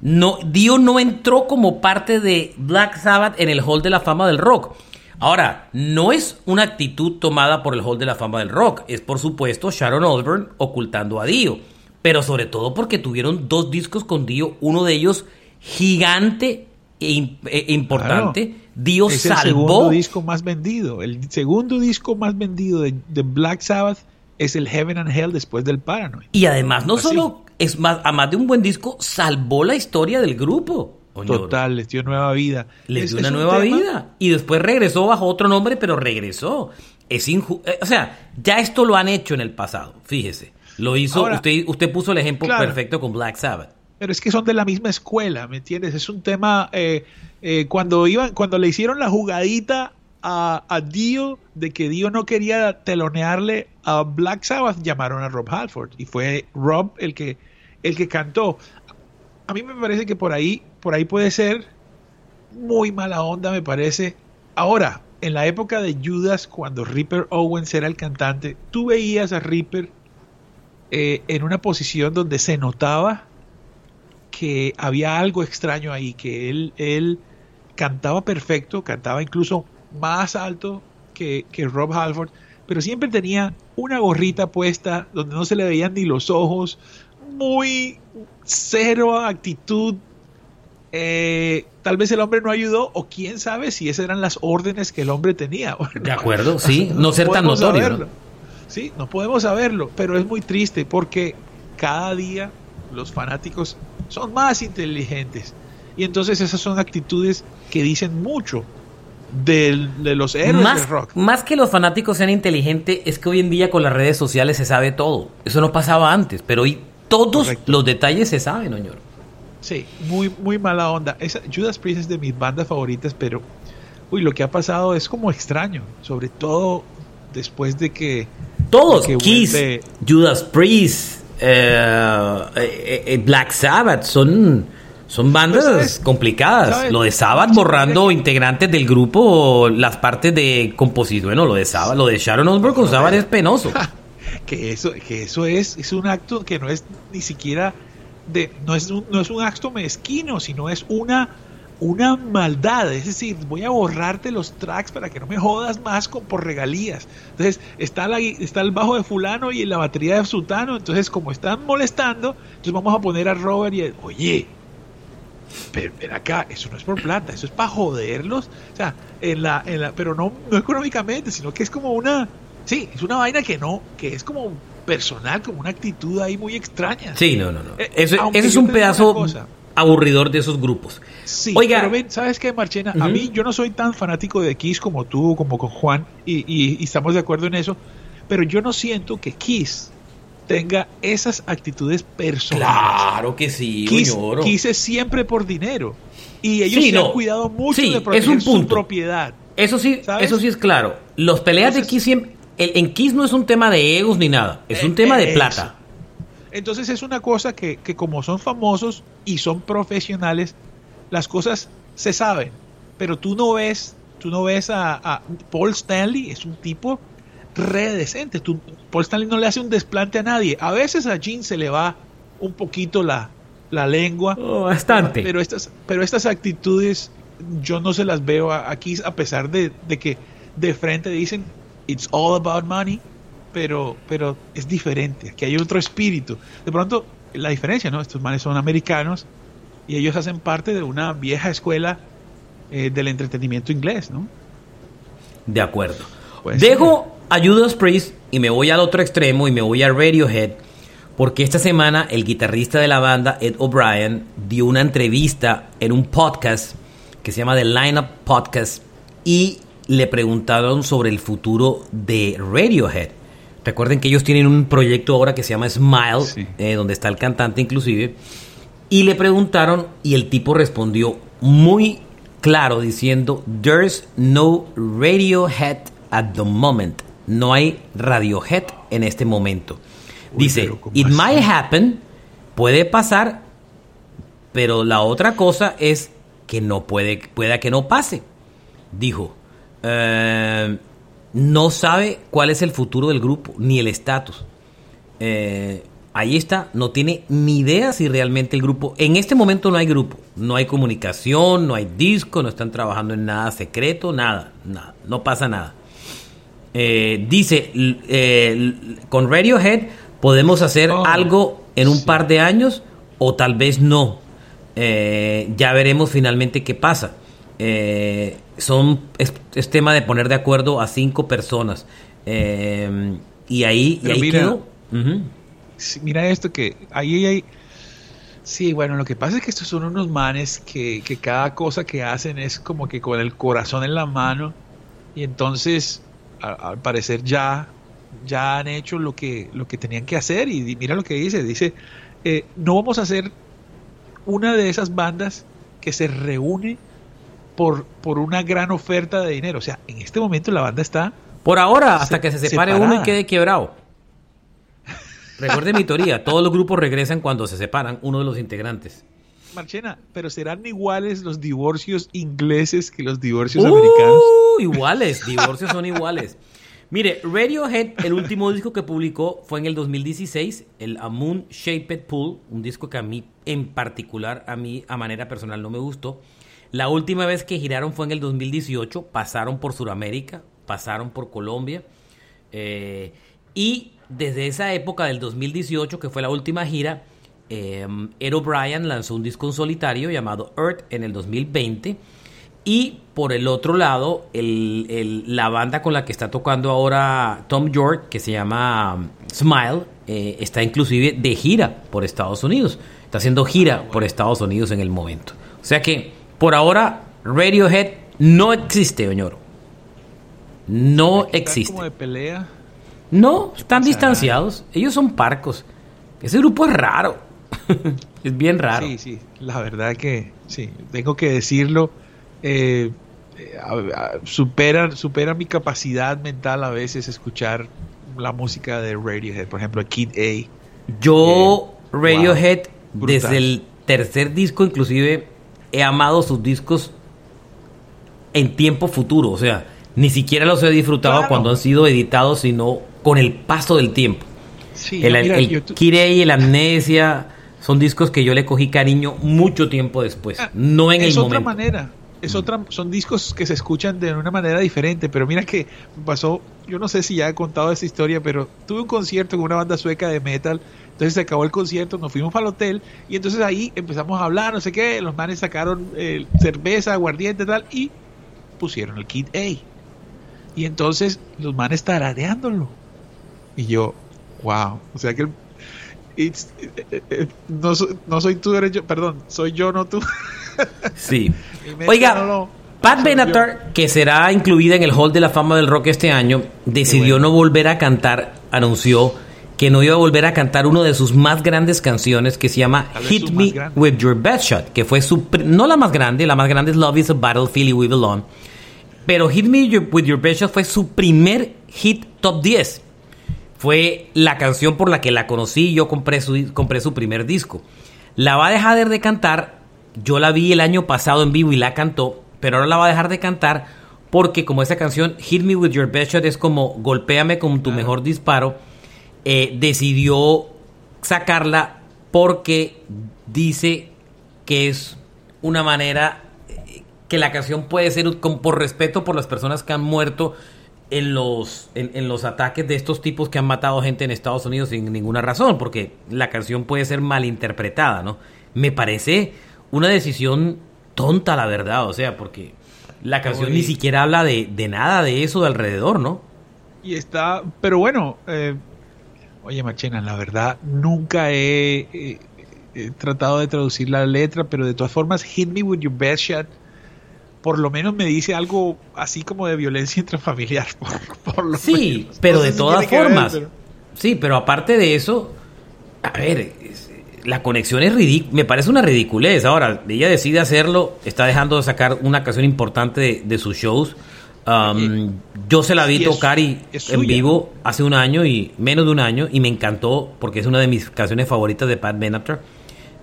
Speaker 2: No, Dio no entró como parte de Black Sabbath en el Hall de la Fama del Rock. Ahora, no es una actitud tomada por el Hall de la Fama del Rock, es por supuesto Sharon Osbourne ocultando a Dio, pero sobre todo porque tuvieron dos discos con Dio, uno de ellos gigante e im- e importante.
Speaker 3: Claro.
Speaker 2: Dio
Speaker 3: es el
Speaker 2: salvó
Speaker 3: segundo disco más vendido. El segundo disco más vendido de, de Black Sabbath es el Heaven and Hell después del Paranoid.
Speaker 2: Y además, no
Speaker 3: Así.
Speaker 2: solo es más, además de un buen disco, salvó la historia del grupo. Oñoro.
Speaker 3: Total, les dio nueva vida.
Speaker 2: Les
Speaker 3: Es-
Speaker 2: dio una
Speaker 3: un
Speaker 2: nueva vida. Y después regresó bajo otro nombre, pero regresó. Es inju- eh, O sea, ya esto lo han hecho en el pasado. Fíjese. Lo hizo.
Speaker 3: Ahora-
Speaker 2: usted, usted puso el ejemplo
Speaker 3: Claro.
Speaker 2: perfecto con Black Sabbath.
Speaker 3: Pero es que son de la misma escuela, ¿me entiendes? Es un tema. eh, eh, cuando iban, cuando le hicieron la jugadita a, a Dio de que Dio no quería telonearle a Black Sabbath, llamaron a Rob Halford y fue Rob el que el que cantó. A mí me parece que por ahí, por ahí puede ser muy mala onda, me parece. Ahora, en la época de Judas, cuando Ripper Owens era el cantante, tú veías a Ripper eh, en una posición donde se notaba que había algo extraño ahí, que él, él cantaba perfecto, cantaba incluso más alto que, que Rob Halford, pero siempre tenía una gorrita puesta donde no se le veían ni los ojos, muy cero actitud. Eh, tal vez el hombre no ayudó, o quién sabe si esas eran las órdenes que el hombre tenía.
Speaker 2: De acuerdo, sí. No ser tan notorio. ¿no?
Speaker 3: Sí, no podemos saberlo, pero es muy triste porque cada día los fanáticos son más inteligentes. Y entonces esas son actitudes que dicen mucho de, de los héroes
Speaker 2: más,
Speaker 3: del rock.
Speaker 2: Más que los fanáticos sean inteligentes, es que hoy en día con las redes sociales se sabe todo. Eso no pasaba antes, pero hoy todos
Speaker 3: Correcto.
Speaker 2: los detalles se saben, señor.
Speaker 3: Sí, muy, muy mala onda. Esa, Judas Priest es de mis bandas favoritas, pero uy, lo que ha pasado es como extraño, sobre todo después de que
Speaker 2: Todos,
Speaker 3: que
Speaker 2: Kiss,
Speaker 3: vuelve-
Speaker 2: Judas Priest, eh, eh, eh, Black Sabbath, son, son bandas
Speaker 3: Pues, ¿sabes?
Speaker 2: complicadas.
Speaker 3: ¿sabes?
Speaker 2: Lo de Sabbath borrando integrantes del grupo, las partes de composición, bueno, lo de Sabbath, lo de Sharon Osbourne con Sabbath es penoso.
Speaker 3: que eso, que eso es, es un acto que no es ni siquiera de, no es un, no es un acto mezquino, sino es una, una maldad. Es decir, voy a borrarte los tracks para que no me jodas más con, por regalías. Entonces, está, la, está el bajo de fulano y la batería de sultano. Entonces, como están molestando, entonces vamos a poner a Robert y a- oye, pero acá, eso no es por plata, eso es para joderlos. O sea, en la, en la, pero no, no económicamente, sino que es como una, sí, es una vaina que no, que es como personal, como una actitud ahí muy extraña.
Speaker 2: Sí, no, no, no.
Speaker 3: Eh,
Speaker 2: Eso, eso es un pedazo aburridor de esos grupos.
Speaker 3: Sí,
Speaker 2: Oiga.
Speaker 3: pero ven, ¿sabes qué, Marchena? A mí, yo no soy tan fanático de Kiss como tú, como con Juan, y, y- y estamos de acuerdo en eso, pero yo no siento que Kiss tenga esas actitudes personales.
Speaker 2: Claro que sí,
Speaker 3: Kiss,
Speaker 2: señor.
Speaker 3: Kiss es siempre por dinero. Y ellos
Speaker 2: Sí,
Speaker 3: se
Speaker 2: no.
Speaker 3: han cuidado mucho
Speaker 2: Sí,
Speaker 3: de
Speaker 2: es
Speaker 3: proteger
Speaker 2: un
Speaker 3: su
Speaker 2: punto.
Speaker 3: propiedad.
Speaker 2: Eso sí,
Speaker 3: ¿Sabes?
Speaker 2: eso sí es claro. Los peleas de Kiss siempre, el- en Kiss no es un tema de egos ni nada, es un
Speaker 3: Eh,
Speaker 2: tema de
Speaker 3: eh,
Speaker 2: plata.
Speaker 3: Entonces es una cosa que, que como son famosos y son profesionales, las cosas se saben. Pero tú no ves, tú no ves a, a Paul Stanley, es un tipo re decente. Tú- Paul Stanley no le hace un desplante a nadie. A veces a Gene se le va un poquito la, la lengua.
Speaker 2: Oh, bastante.
Speaker 3: Pero estas, pero estas actitudes yo no se las veo a- aquí, a pesar de, de que de frente dicen it's all about money, pero, pero es diferente, que hay otro espíritu. De pronto, la diferencia, ¿no? Estos manes son americanos y ellos hacen parte de una vieja escuela eh, del entretenimiento inglés, ¿no?
Speaker 2: De acuerdo.
Speaker 3: Pues,
Speaker 2: Dejo a Judas Priest y me voy al otro extremo y me voy a Radiohead porque esta semana el guitarrista de la banda, Ed O'Brien, dio una entrevista en un podcast que se llama The Lineup Podcast y le preguntaron sobre el futuro de Radiohead. Recuerden que ellos tienen un proyecto ahora que se llama Smile,
Speaker 3: Sí.
Speaker 2: eh, donde está el cantante inclusive. Y le preguntaron y el tipo respondió muy claro diciendo, There's no Radiohead at the moment. No hay Radiohead en este momento.
Speaker 3: Uy,
Speaker 2: Dice,
Speaker 3: pero ¿cómo
Speaker 2: It
Speaker 3: así?
Speaker 2: might happen, puede pasar, pero la otra cosa es que no puede, pueda que no pase. Dijo, "Eh, no sabe cuál es el futuro del grupo, ni el estatus. Eh, ahí está, no tiene ni idea si realmente el grupo, en este momento no hay grupo, no hay comunicación, no hay disco, no están trabajando en nada secreto, nada, nada, no pasa nada. Eh, dice, eh, con Radiohead podemos hacer
Speaker 3: Oh,
Speaker 2: algo en un
Speaker 3: sí.
Speaker 2: par de años o tal vez no. Eh, ya veremos finalmente qué pasa. Eh, son es, es tema de poner de acuerdo a cinco personas. Eh, y ahí, y ahí
Speaker 3: mira,
Speaker 2: quedó.
Speaker 3: Sí, mira esto que ahí hay... Sí, bueno, lo que pasa es que estos son unos manes que, que cada cosa que hacen es como que con el corazón en la mano y entonces a- al parecer ya, ya han hecho lo que, lo que tenían que hacer y mira lo que dice, dice, eh, no vamos a hacer una de esas bandas que se reúne por, por una gran oferta de dinero. O sea, en este momento la banda está
Speaker 2: Por ahora, hasta
Speaker 3: Se-
Speaker 2: que se separe
Speaker 3: separada.
Speaker 2: uno y quede quebrado. Recuerde mi teoría, todos los grupos regresan cuando se separan uno de los integrantes.
Speaker 3: Marchena, pero serán iguales los divorcios ingleses que los divorcios americanos.
Speaker 2: Uh, iguales, divorcios son iguales. Mire, Radiohead, el último disco que publicó fue en el 2016, el A Moon Shaped Pool, un disco que a mí en particular, a mí a manera personal no me gustó. La última vez que giraron fue en el 2018, pasaron por Sudamérica, pasaron por Colombia. eh, y desde esa época del 2018, que fue la última gira, eh, Ed O'Brien lanzó un disco en solitario llamado Earth en el 2020. Y por el otro lado, el- el- la banda con la que está tocando ahora Tom York, que se llama um, Smile, eh, está inclusive de gira por Estados Unidos. Está haciendo gira por Estados Unidos en el momento. O sea que, por ahora, Radiohead no existe, Oñoro. No existe.
Speaker 3: como de pelea.
Speaker 2: No, están distanciados. Ellos son parcos. Ese grupo es raro. es bien raro.
Speaker 3: Sí, sí, la verdad que sí, tengo que decirlo. eh, supera, supera mi capacidad mental a veces escuchar la música de Radiohead, por ejemplo, Kid A.
Speaker 2: Yo,
Speaker 3: Eh,
Speaker 2: Radiohead,
Speaker 3: wow,
Speaker 2: desde el tercer disco, inclusive, he amado sus discos en tiempo futuro. O sea, ni siquiera los he disfrutado
Speaker 3: Claro.
Speaker 2: cuando han sido editados, sino con el paso del tiempo.
Speaker 3: Sí,
Speaker 2: el
Speaker 3: no, mira,
Speaker 2: el
Speaker 3: yo
Speaker 2: Kirei el Amnesia son discos que yo le cogí cariño mucho tiempo después, no en
Speaker 3: es
Speaker 2: el
Speaker 3: otra
Speaker 2: momento.
Speaker 3: manera. Es otra, son discos que se escuchan de una manera diferente, pero mira que pasó, yo no sé si ya he contado esta historia, pero tuve un concierto con una banda sueca de metal, entonces se acabó el concierto, nos fuimos para el hotel y entonces ahí empezamos a hablar, no sé qué, los manes sacaron eh, cerveza, aguardiente tal y pusieron el Kid A. Y entonces los manes tarareándolo. Y yo, wow, o sea que el- it's- eh, eh, eh, no, soy, no soy tú, eres yo, perdón, soy yo, no tú.
Speaker 2: Sí. Oiga, Pat. Benatar, que será incluida en el Hall de la Fama del Rock este año, decidió
Speaker 3: bueno.
Speaker 2: no volver a cantar, anunció que no iba a volver a cantar una de sus más grandes canciones que se llama Hit Me. With Your Best Shot, que fue su, no la más grande, la más grande es Love is a Battlefield y We Belong, pero Hit Me With Your Best Shot fue su primer hit top 10. Fue la canción por la que la conocí y yo compré su, compré su primer disco. La va a dejar de cantar. Yo la vi el año pasado en vivo y la cantó, pero ahora la va a dejar de cantar porque como esa canción Hit Me With Your Best Shot es como golpéame con tu mejor disparo, eh, decidió sacarla porque dice que es una manera eh, que la canción puede ser con- por respeto por las personas que han muerto en los, en, en los ataques de estos tipos que han matado gente en Estados Unidos sin ninguna razón, porque la canción puede ser malinterpretada, ¿no? Me parece una decisión tonta, la verdad, o sea, porque la canción
Speaker 3: Oye.
Speaker 2: ni siquiera habla de, de nada de eso de alrededor, ¿no?
Speaker 3: Y está, pero bueno, eh, oye Machena, la verdad nunca he, eh, he tratado de traducir la letra, pero de todas formas, Hit Me With Your Best Shot, por lo menos me dice algo así como de violencia intrafamiliar. Por, por lo
Speaker 2: Sí,
Speaker 3: menos.
Speaker 2: pero
Speaker 3: No
Speaker 2: de todas
Speaker 3: ver,
Speaker 2: formas.
Speaker 3: pero-
Speaker 2: Sí, pero aparte de eso, a ver, es- la conexión es ridícula. Me parece una ridiculez. Ahora, ella decide hacerlo, está dejando de sacar una canción importante de, de sus shows. Um, yo se la vi
Speaker 3: Y
Speaker 2: tocar y, en vivo hace un año y menos de un año y me encantó porque es una de mis canciones favoritas de Pat Benatar.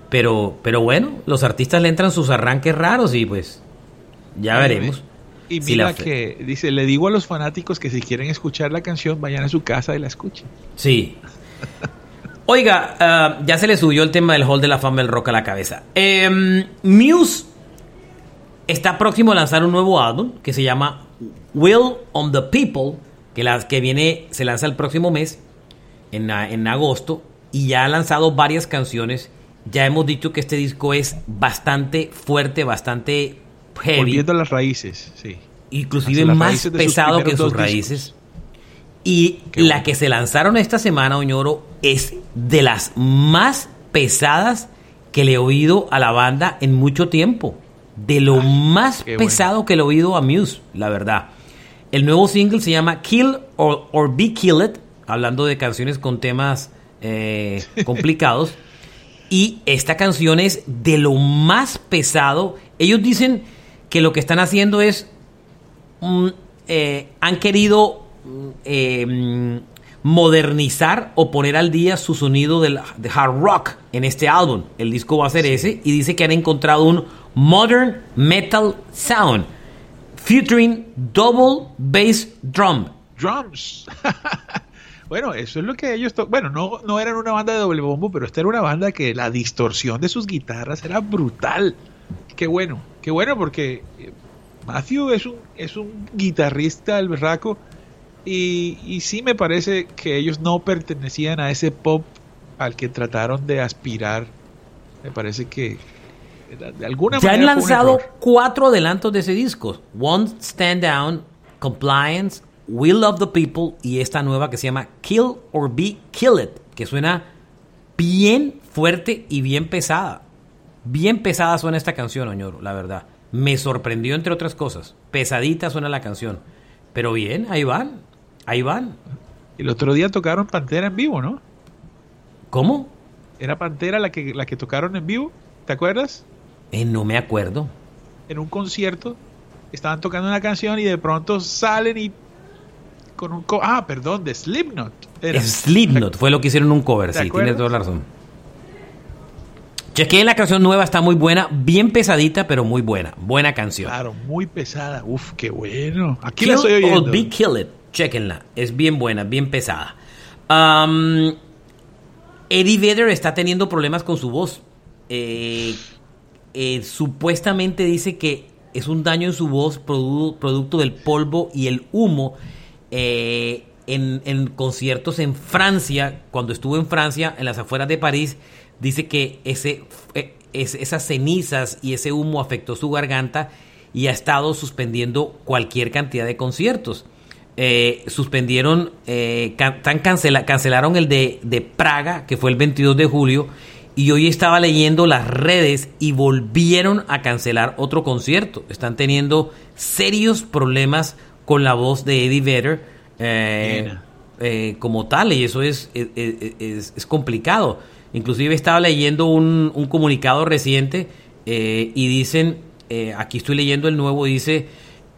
Speaker 2: Pero, pero bueno, los artistas le entran sus arranques raros y pues ya veremos.
Speaker 3: Y
Speaker 2: si
Speaker 3: mira
Speaker 2: la
Speaker 3: que dice, le digo a los fanáticos que si quieren escuchar la canción, vayan a su casa y la escuchen.
Speaker 2: Sí. Oiga, ah, ya se le subió el tema del Hall de la Fama del Rock a la cabeza. Em, Muse está próximo a lanzar un nuevo álbum que se llama Will on the People, que, las que viene, se lanza el próximo mes, en, a- en agosto, y ya ha lanzado varias canciones. Ya hemos dicho que este disco es bastante fuerte, bastante heavy
Speaker 3: Volviendo a las raíces, sí.
Speaker 2: inclusive más pesado que sus raíces. Y
Speaker 3: Qué
Speaker 2: la
Speaker 3: bueno.
Speaker 2: que se lanzaron esta semana, Oñoro, es de las más pesadas que le he oído a la banda en mucho tiempo. De lo más
Speaker 3: bueno.
Speaker 2: pesado que le he oído a Muse, la verdad. El nuevo single se llama Kill or, or Be Killed, hablando de canciones con temas eh, complicados. Y esta canción es de lo más pesado. Ellos dicen que lo que están haciendo es mm, eh, han querido eh, modernizar o poner al día su sonido del, de hard rock en este álbum. El disco va a ser ese y dice que han encontrado un modern metal sound featuring double bass drum.
Speaker 3: Drums. bueno, eso es lo que ellos... Bueno, no, no eran una banda de doble bombo, pero esta era una banda que la distorsión de sus guitarras era brutal. Qué bueno, qué bueno porque eh, Matthew es un, es un guitarrista el berraco y, y sí me parece que ellos no pertenecían a ese pop al que trataron de aspirar. Me parece que de- alguna
Speaker 2: Ya han
Speaker 3: manera
Speaker 2: lanzado cuatro adelantos de ese disco. One Stand Down, Compliance, We Love the People y esta nueva que se llama Kill or Be Killed, que suena bien fuerte y bien pesada. Bien pesada suena esta canción, Oñoro, la verdad. Me sorprendió entre otras cosas. Pesadita suena la canción. Pero bien, ahí van. Ahí van.
Speaker 3: El otro día tocaron Pantera en vivo, ¿no?
Speaker 2: ¿Cómo?
Speaker 3: Era Pantera la que, la que tocaron en vivo, ¿te acuerdas?
Speaker 2: Eh, no me acuerdo.
Speaker 3: En un concierto estaban tocando una canción y de pronto salen y con un co ah, perdón, de Slipknot.
Speaker 2: Era. Slipknot fue lo que hicieron un cover, sí, tienes toda la razón. Chequé la canción nueva, está muy buena, bien pesadita, pero muy buena. Buena canción.
Speaker 3: Claro, muy pesada. Uf, qué bueno. Aquí
Speaker 2: Kill
Speaker 3: la estoy oyendo.
Speaker 2: or Be Kill It. Chequenla. Es bien buena, bien pesada. Eddie Vedder está teniendo problemas con su voz. Eh, eh, supuestamente dice que es un daño en su voz produ producto del polvo y el humo. Eh, en, conciertos en Francia, cuando estuvo en Francia, en las afueras de París, dice que ese, es, esas cenizas y ese humo afectó su garganta y ha estado suspendiendo cualquier cantidad de conciertos. Eh, suspendieron, eh, can, cancela, cancelaron el de, de Praga, que fue el 22 de julio, y hoy estaba leyendo las redes y volvieron a cancelar otro concierto. Están teniendo serios problemas con la voz de Eddie Vedder eh, eh, como tal, y eso es, es, es, es complicado. Inclusive estaba leyendo un, un comunicado reciente eh, y dicen, eh, aquí estoy leyendo el nuevo, dice,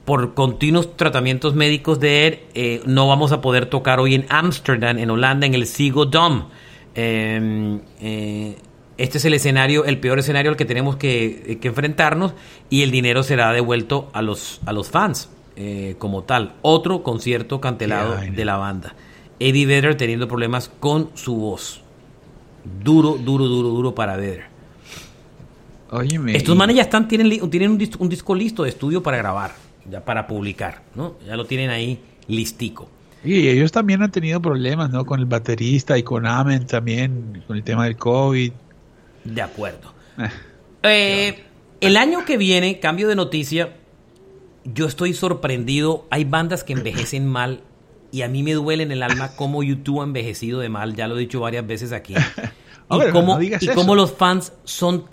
Speaker 2: por continuos tratamientos médicos de él, eh, no vamos a poder tocar hoy en Ámsterdam, en Holanda, en el Sigo Dom. Em, eh, este es el escenario, el peor escenario al que tenemos que, que enfrentarnos y el dinero será devuelto a los, a los fans eh, como tal. Otro concierto cancelado de la banda. Eddie Vedder teniendo problemas con su voz. Duro, duro, duro, duro para Vedder.
Speaker 3: Óyeme,
Speaker 2: Estos manes ya están, tienen, tienen un, disco, un disco listo de estudio para grabar, ya para publicar, ¿no? Ya lo tienen ahí listico.
Speaker 3: Y ellos también han tenido problemas, ¿no? Con el baterista y con Amen también, con el tema del COVID.
Speaker 2: De acuerdo. Eh, eh, el año que viene, cambio de noticia, yo estoy sorprendido. Hay bandas que envejecen mal y a mí me duele en el alma cómo YouTube ha envejecido de mal, ya lo he dicho varias veces aquí. Y cómo,
Speaker 3: no
Speaker 2: y cómo los fans son...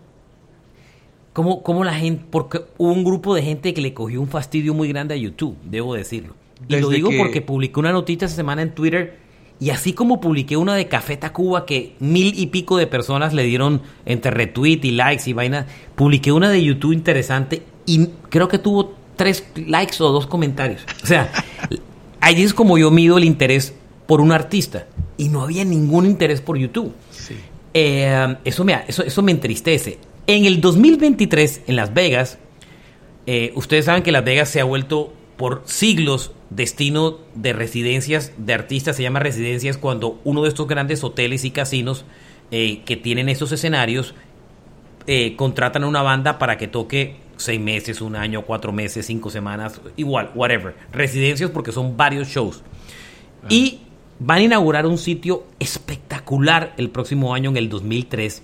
Speaker 2: Cómo, cómo la gente... Porque hubo un grupo de gente que le cogió un fastidio muy grande a YouTube, debo decirlo. Y lo digo
Speaker 3: que-
Speaker 2: porque publiqué una notita esta semana en Twitter y así como publiqué una de Café Tacuba que mil y pico de personas le dieron entre retweet y likes y vaina, publiqué una de YouTube interesante y creo que tuvo tres likes o dos comentarios. O sea, ahí es como yo mido el interés por un artista y no había ningún interés por YouTube.
Speaker 3: Sí.
Speaker 2: Eh, eso, me, eso, eso me entristece. En el 2023, en Las Vegas, eh, ustedes saben que Las Vegas se ha vuelto por siglos destino de residencias de artistas, se llama residencias cuando uno de estos grandes hoteles y casinos eh, que tienen esos escenarios eh, contratan a una banda para que toque seis meses, un año, cuatro meses, cinco semanas, igual, whatever. Residencias porque son varios shows. Y van a inaugurar un sitio espectacular el próximo año, en el 2003,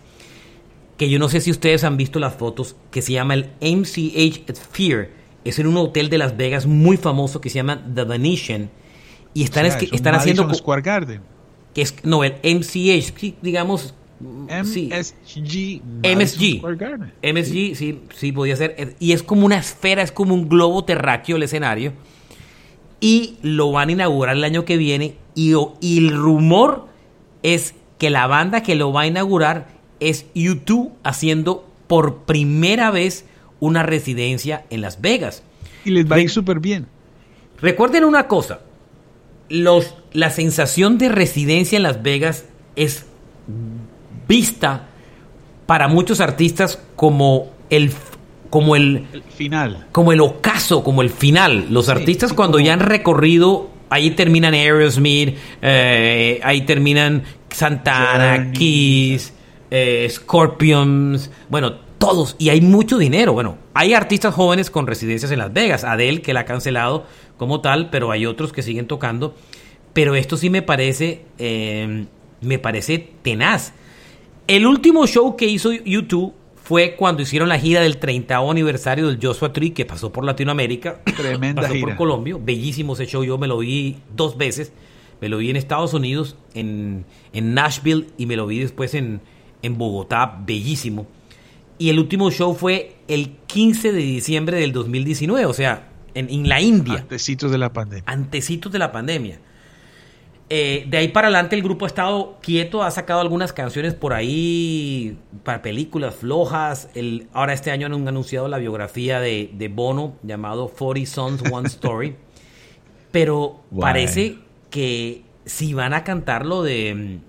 Speaker 2: que yo no sé si ustedes han visto las fotos, que se llama el MCH Sphere. Es en un hotel de Las Vegas muy famoso que se llama The Venetian. Y están,
Speaker 3: O sea,
Speaker 2: es están haciendo...
Speaker 3: Square Garden.
Speaker 2: Que es, no, el MCH, sí, digamos... sí.
Speaker 3: MSG.
Speaker 2: MSG.
Speaker 3: Madison Square Garden.
Speaker 2: MSG, sí, sí, podía ser. Eh, Y es como una esfera, es como un globo terráqueo el escenario. Y lo van a inaugurar el año que viene. Y, y el rumor es que la banda que lo va a inaugurar es YouTube haciendo por primera vez una residencia en Las Vegas.
Speaker 3: Y les va a ir súper bien.
Speaker 2: Recuerden una cosa, los, la sensación de residencia en Las Vegas es vista para muchos artistas como el, como el,
Speaker 3: El final.
Speaker 2: como el ocaso, como el final. Los
Speaker 3: Sí,
Speaker 2: artistas
Speaker 3: sí,
Speaker 2: cuando
Speaker 3: como-
Speaker 2: ya han recorrido, ahí terminan Aerosmith, eh, ahí terminan Santana,
Speaker 3: Journey.
Speaker 2: Kiss, eh, Scorpions, bueno, todos. Y hay mucho dinero. Bueno, hay artistas jóvenes con residencias en Las Vegas. Adele, que la ha cancelado como tal, pero hay otros que siguen tocando. Pero esto sí me parece, eh, me parece tenaz. El último show que hizo YouTube fue cuando hicieron la gira del 30 aniversario del Joshua Tree, que pasó por Latinoamérica.
Speaker 3: Tremenda
Speaker 2: pasó por
Speaker 3: gira.
Speaker 2: Colombia. Bellísimo ese show. Yo me lo vi dos veces. Me lo vi en Estados Unidos, en, en Nashville, y me lo vi después en, en Bogotá. Bellísimo. y el último show fue el 15 de diciembre del 2019, o sea, en, en la India.
Speaker 3: Antecitos de la pandemia.
Speaker 2: Antecitos de la pandemia. Eh, de ahí para adelante el grupo ha estado quieto, ha sacado algunas canciones por ahí para películas flojas. El, ahora este año han anunciado la biografía de, de Bono llamado 40 Sons One Story. Pero parece que si van a cantar lo de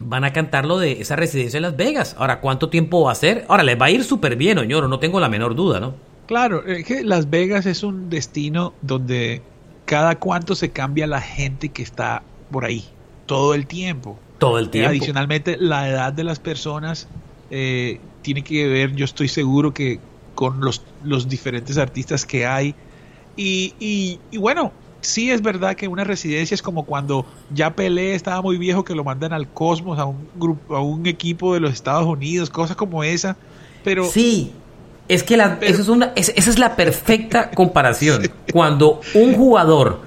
Speaker 2: van a cantar lo de esa residencia en Las Vegas. Ahora, ¿cuánto tiempo va a ser? Ahora, les va a ir súper bien, Oñoro, no tengo la menor duda, ¿no?
Speaker 3: Claro, es que Las Vegas es un destino donde cada cuánto se cambia la gente que está por ahí, todo el tiempo.
Speaker 2: Todo el tiempo.
Speaker 3: adicionalmente, la edad de las personas eh, tiene que ver, yo estoy seguro que con los, los diferentes artistas que hay. Y, y, y bueno, sí es verdad que una residencia es como cuando ya Pelé estaba muy viejo que lo mandan al Cosmos, a un grupo, a un equipo de los Estados Unidos, cosas como esa. Pero
Speaker 2: sí, es que la, eso es una, esa es la perfecta comparación. Cuando un jugador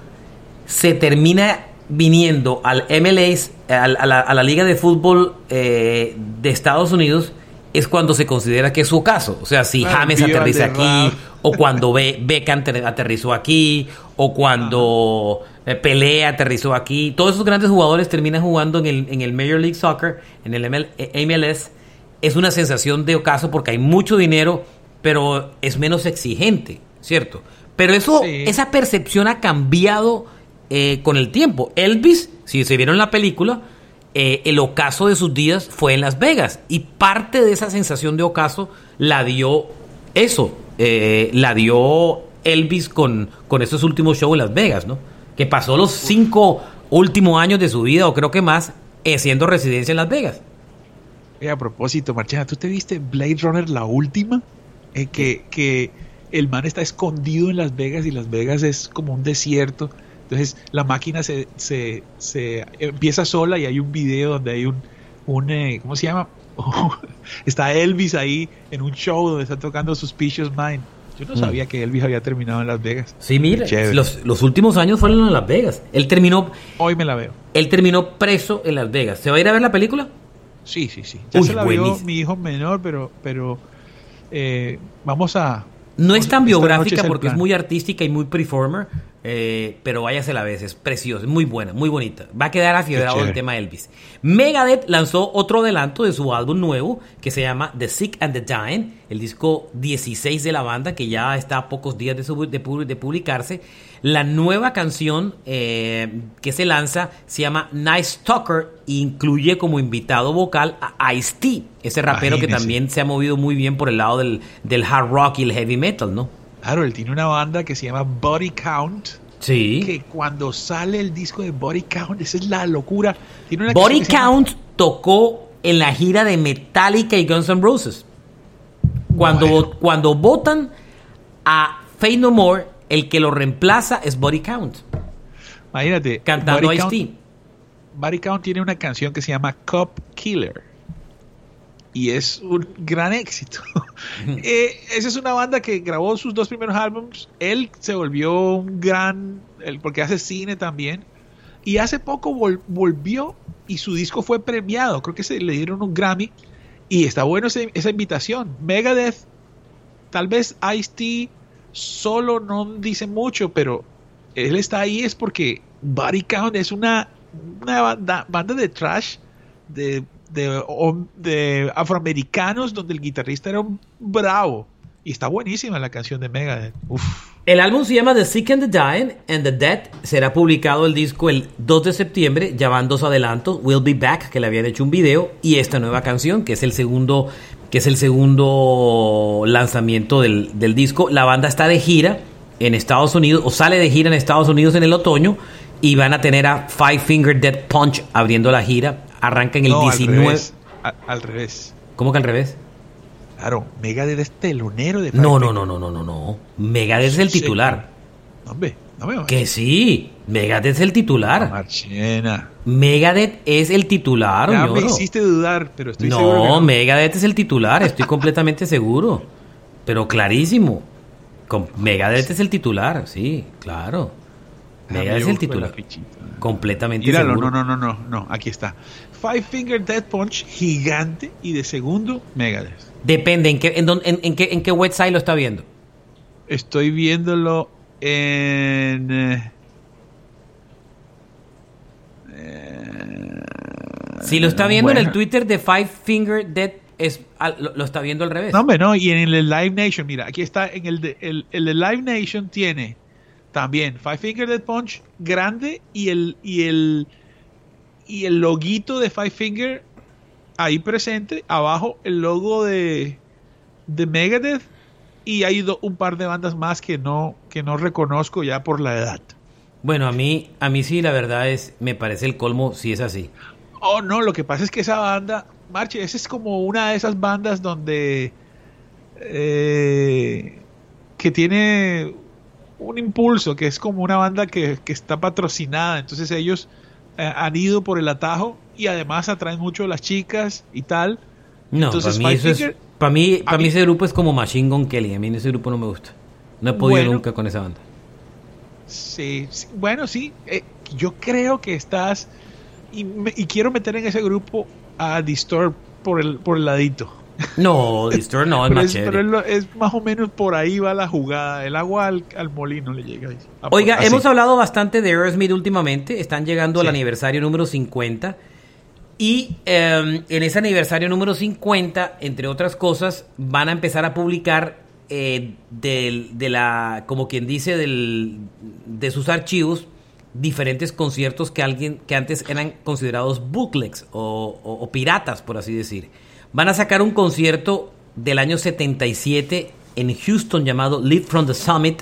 Speaker 2: se termina viniendo al MLS, a, la, a la, Liga de Fútbol eh, de Estados Unidos, es cuando se considera que es su caso. O sea, si James aterriza aquí, o cuando Be Beckham aterrizó aquí, o cuando eh, Pelé aterrizó aquí. Todos esos grandes jugadores terminan jugando en el, en el Major League Soccer, en el MLS. Eh, es una sensación de ocaso porque hay mucho dinero, pero es menos exigente, ¿cierto? Pero eso, esa percepción ha cambiado eh, con el tiempo. Elvis, si se vieron la película, eh, el ocaso de sus días fue en Las Vegas. Y parte de esa sensación de ocaso la dio eso, eh, la dio Elvis con, con esos últimos shows en Las Vegas, ¿no? Que pasó los cinco últimos años de su vida, o creo que más, siendo residencia en Las Vegas.
Speaker 3: a propósito, Marchena, ¿tú te viste Blade Runner la última? que, que el man está escondido en Las Vegas y Las Vegas es como un desierto entonces la máquina se, se, se empieza sola y hay un video donde hay un, un eh, ¿cómo se llama? está Elvis ahí en un show donde está tocando Suspicious Mind. Yo no mm. sabía que Elvis había terminado en Las Vegas.
Speaker 2: Sí, mira, los, los, últimos años fueron en Las Vegas. Él terminó.
Speaker 3: Hoy me la veo.
Speaker 2: Él terminó preso en Las Vegas. ¿Se va a ir a ver la película?
Speaker 3: Sí, sí, sí. Ya se la vio mi hijo menor, pero, pero eh, vamos a.
Speaker 2: No es tan biográfica porque es muy artística y muy performer, eh, pero váyase la vez, es precioso, es muy buena, muy bonita. Va a quedar afiebrado el tema Elvis. Megadeth lanzó otro adelanto de su álbum nuevo que se llama The Sick and the Dying, el disco 16 de la banda que ya está a pocos días de, de, publicarse. La nueva canción eh, que se lanza se llama Nice Talker e incluye como invitado vocal a Ice-T, ese rapero que también se ha movido muy bien por el lado del, del hard rock y el heavy metal, ¿no?
Speaker 3: Claro, él tiene una banda que se llama Body Count.
Speaker 2: Sí.
Speaker 3: Que cuando sale el disco de Body Count, esa es la locura.
Speaker 2: Body Count tocó en la gira de Metallica y Guns N' Roses. Cuando, cuando votan a Fade No More, el que lo reemplaza es Body Count.
Speaker 3: Imagínate.
Speaker 2: Cantando Ice-T.
Speaker 3: Body Count tiene una canción que se llama Cop Killer y es un gran éxito. eh, esa es una banda que grabó sus dos primeros álbumes. Él se volvió un gran, porque hace cine también. Y hace poco volvió y su disco fue premiado. Creo que se le dieron un Grammy. Y está bueno esa invitación. Megadeth, tal vez Ice-T solo no dice mucho, pero él está ahí es porque Body Count es una, una banda, banda de trash de de, afroamericanos donde el guitarrista era un bravo. Y está buenísima la canción de Megadeth.
Speaker 2: El álbum se llama The Sick and the Dying and the Dead. Será publicado el disco el 2 de septiembre. Ya van dos adelantos. We'll Be Back, que le habían hecho un video. Y esta nueva canción, que es el segundo, que es el segundo lanzamiento del, del disco. La banda está de gira en Estados Unidos, o sale de gira en Estados Unidos en el otoño. Y van a tener a Five Finger Dead Punch abriendo la gira arranca en el 19.
Speaker 3: Al revés,
Speaker 2: ¿Cómo que al revés?
Speaker 3: Claro, Megadeth es telonero de
Speaker 2: No, no, no, no, no, no, no. Megadeth es el titular.
Speaker 3: No, hombre, no me
Speaker 2: Que sí, Megadeth es el titular.
Speaker 3: Marchena.
Speaker 2: Megadeth es el titular,
Speaker 3: Ya me hiciste dudar, pero estoy
Speaker 2: no,
Speaker 3: seguro.
Speaker 2: no, Megadeth es el titular, estoy completamente seguro. Pero clarísimo. Con Megadeth es el titular, sí, claro. Megadeth es el titular. Completamente
Speaker 3: Míralo,
Speaker 2: seguro.
Speaker 3: no, no, no, no, no, aquí está. Five Finger Death Punch, gigante, y de segundo, Megadeth.
Speaker 2: Depende, ¿en qué, en, dónde- en, en qué, en qué website lo está viendo?
Speaker 3: Estoy viéndolo en... eh, eh,
Speaker 2: Si lo está viendo en el. Twitter de Five Finger Dead, es, lo, lo está viendo al revés.
Speaker 3: No, hombre, no, y en el Live Nation, mira, aquí está, en el de, el, el de Live Nation tiene también Five Finger Death Punch grande y el, y el, y el loguito de Five Finger ahí presente, abajo el logo de, de Megadeth y hay do- un par de bandas más que no, que no reconozco ya por la edad.
Speaker 2: Bueno, a mí, a mí sí, la verdad es, me parece el colmo si es así.
Speaker 3: Oh, no, lo que pasa es que esa banda, Marche, esa es como una de esas bandas donde eh, que tiene un impulso, que es como una banda que, que está patrocinada, entonces ellos eh, han ido por el atajo y además atraen mucho a las chicas y tal.
Speaker 2: No,
Speaker 3: Entonces,
Speaker 2: para mí, es, para mí, para mí
Speaker 3: mí-
Speaker 2: ese grupo es como Machine Gun Kelly. A mí ese grupo no me gusta. No he podido
Speaker 3: Bueno.
Speaker 2: nunca con esa banda.
Speaker 3: Sí, sí, bueno, sí, eh, yo creo que estás y, me- y quiero meter en ese grupo a Disturb por el, por el ladito.
Speaker 2: No, Disturb no, es
Speaker 3: pero
Speaker 2: más
Speaker 3: es,
Speaker 2: chévere.
Speaker 3: pero es lo- es más o menos por ahí va la jugada. El agua al, al molino le llega. ahí. Ah,
Speaker 2: Oiga, hemos hablado bastante de Aerosmith últimamente. Están llegando al aniversario número 50. Y eh, en ese aniversario número 50, entre otras cosas, van a empezar a publicar eh, del- de la, como quien dice, del, de sus archivos, diferentes conciertos que alguien que antes eran considerados bootlegs o, piratas, por así decir. Van a sacar un concierto del año 77 en Houston llamado Live from the Summit.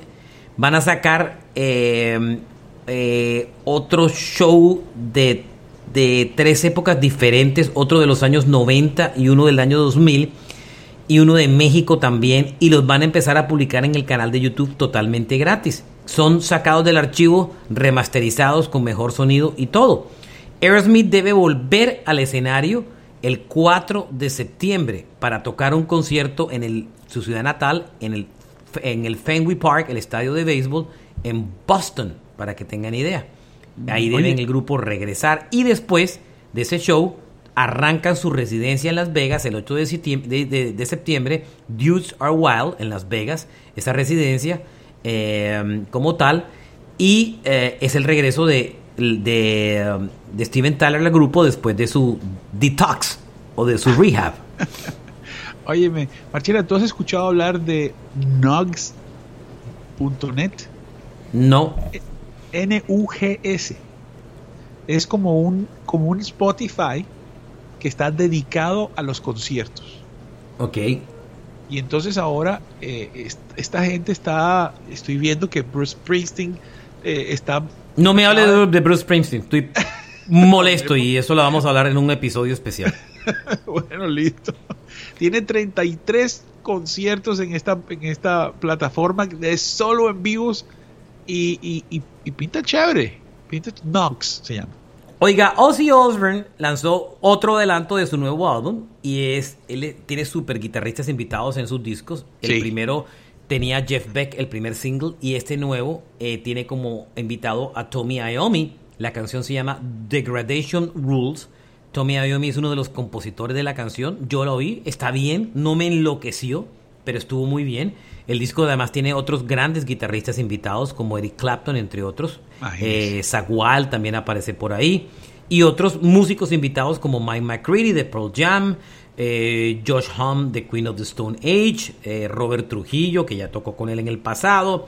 Speaker 2: Van a sacar eh, eh, otro show de, de tres épocas diferentes, otro de los años 90 y uno del año 2000 y uno de México también y los van a empezar a publicar en el canal de YouTube totalmente gratis. Son sacados del archivo, remasterizados con mejor sonido y todo. Aerosmith debe volver al escenario el 4 de septiembre para tocar un concierto en el, su ciudad natal, en el, en el Fenway Park, el estadio de béisbol, en Boston, para que tengan idea. Ahí
Speaker 3: Oye.
Speaker 2: deben el grupo regresar y después de ese show arrancan su residencia en Las Vegas el 8 de, septiembre, de, de- de septiembre, Dudes Are Wild en Las Vegas, esa residencia eh, como tal, y eh, es el regreso de, de, de Steven Tyler al grupo después de su detox o de su rehab.
Speaker 3: Óyeme, Marchena, ¿tú has escuchado hablar de nugs.net?
Speaker 2: No,
Speaker 3: N-U-G-S. Es como un, como un Spotify que está dedicado a los conciertos.
Speaker 2: ok.
Speaker 3: Y entonces ahora eh, est- esta gente está, estoy viendo que Bruce Springsteen eh, está...
Speaker 2: No me hable de, de Bruce Springsteen, estoy molesto y eso lo vamos a hablar en un episodio especial.
Speaker 3: bueno, listo. Tiene 33 conciertos en esta, en esta plataforma de solo en vivos y, y, y- y pinta chévere. Pinta Nox se llama.
Speaker 2: Oiga, Ozzy Osbourne lanzó otro adelanto de su nuevo álbum y es él tiene super guitarristas invitados en sus discos. El
Speaker 3: Sí.
Speaker 2: primero tenía Jeff Beck, el primer single, y este nuevo eh, tiene como invitado a Tommy Iommi. La canción se llama Degradation Rules. Tommy Iommi es uno de los compositores de la canción. Yo la oí, está bien, no me enloqueció, pero estuvo muy bien. El disco además tiene otros grandes guitarristas invitados como Eric Clapton, entre otros. Eh, Wild también aparece por ahí. Y otros músicos invitados como Mike McCready de Pearl Jam, eh, Josh Hum de Queen of the Stone Age, eh, Robert Trujillo, que ya tocó con él en el pasado,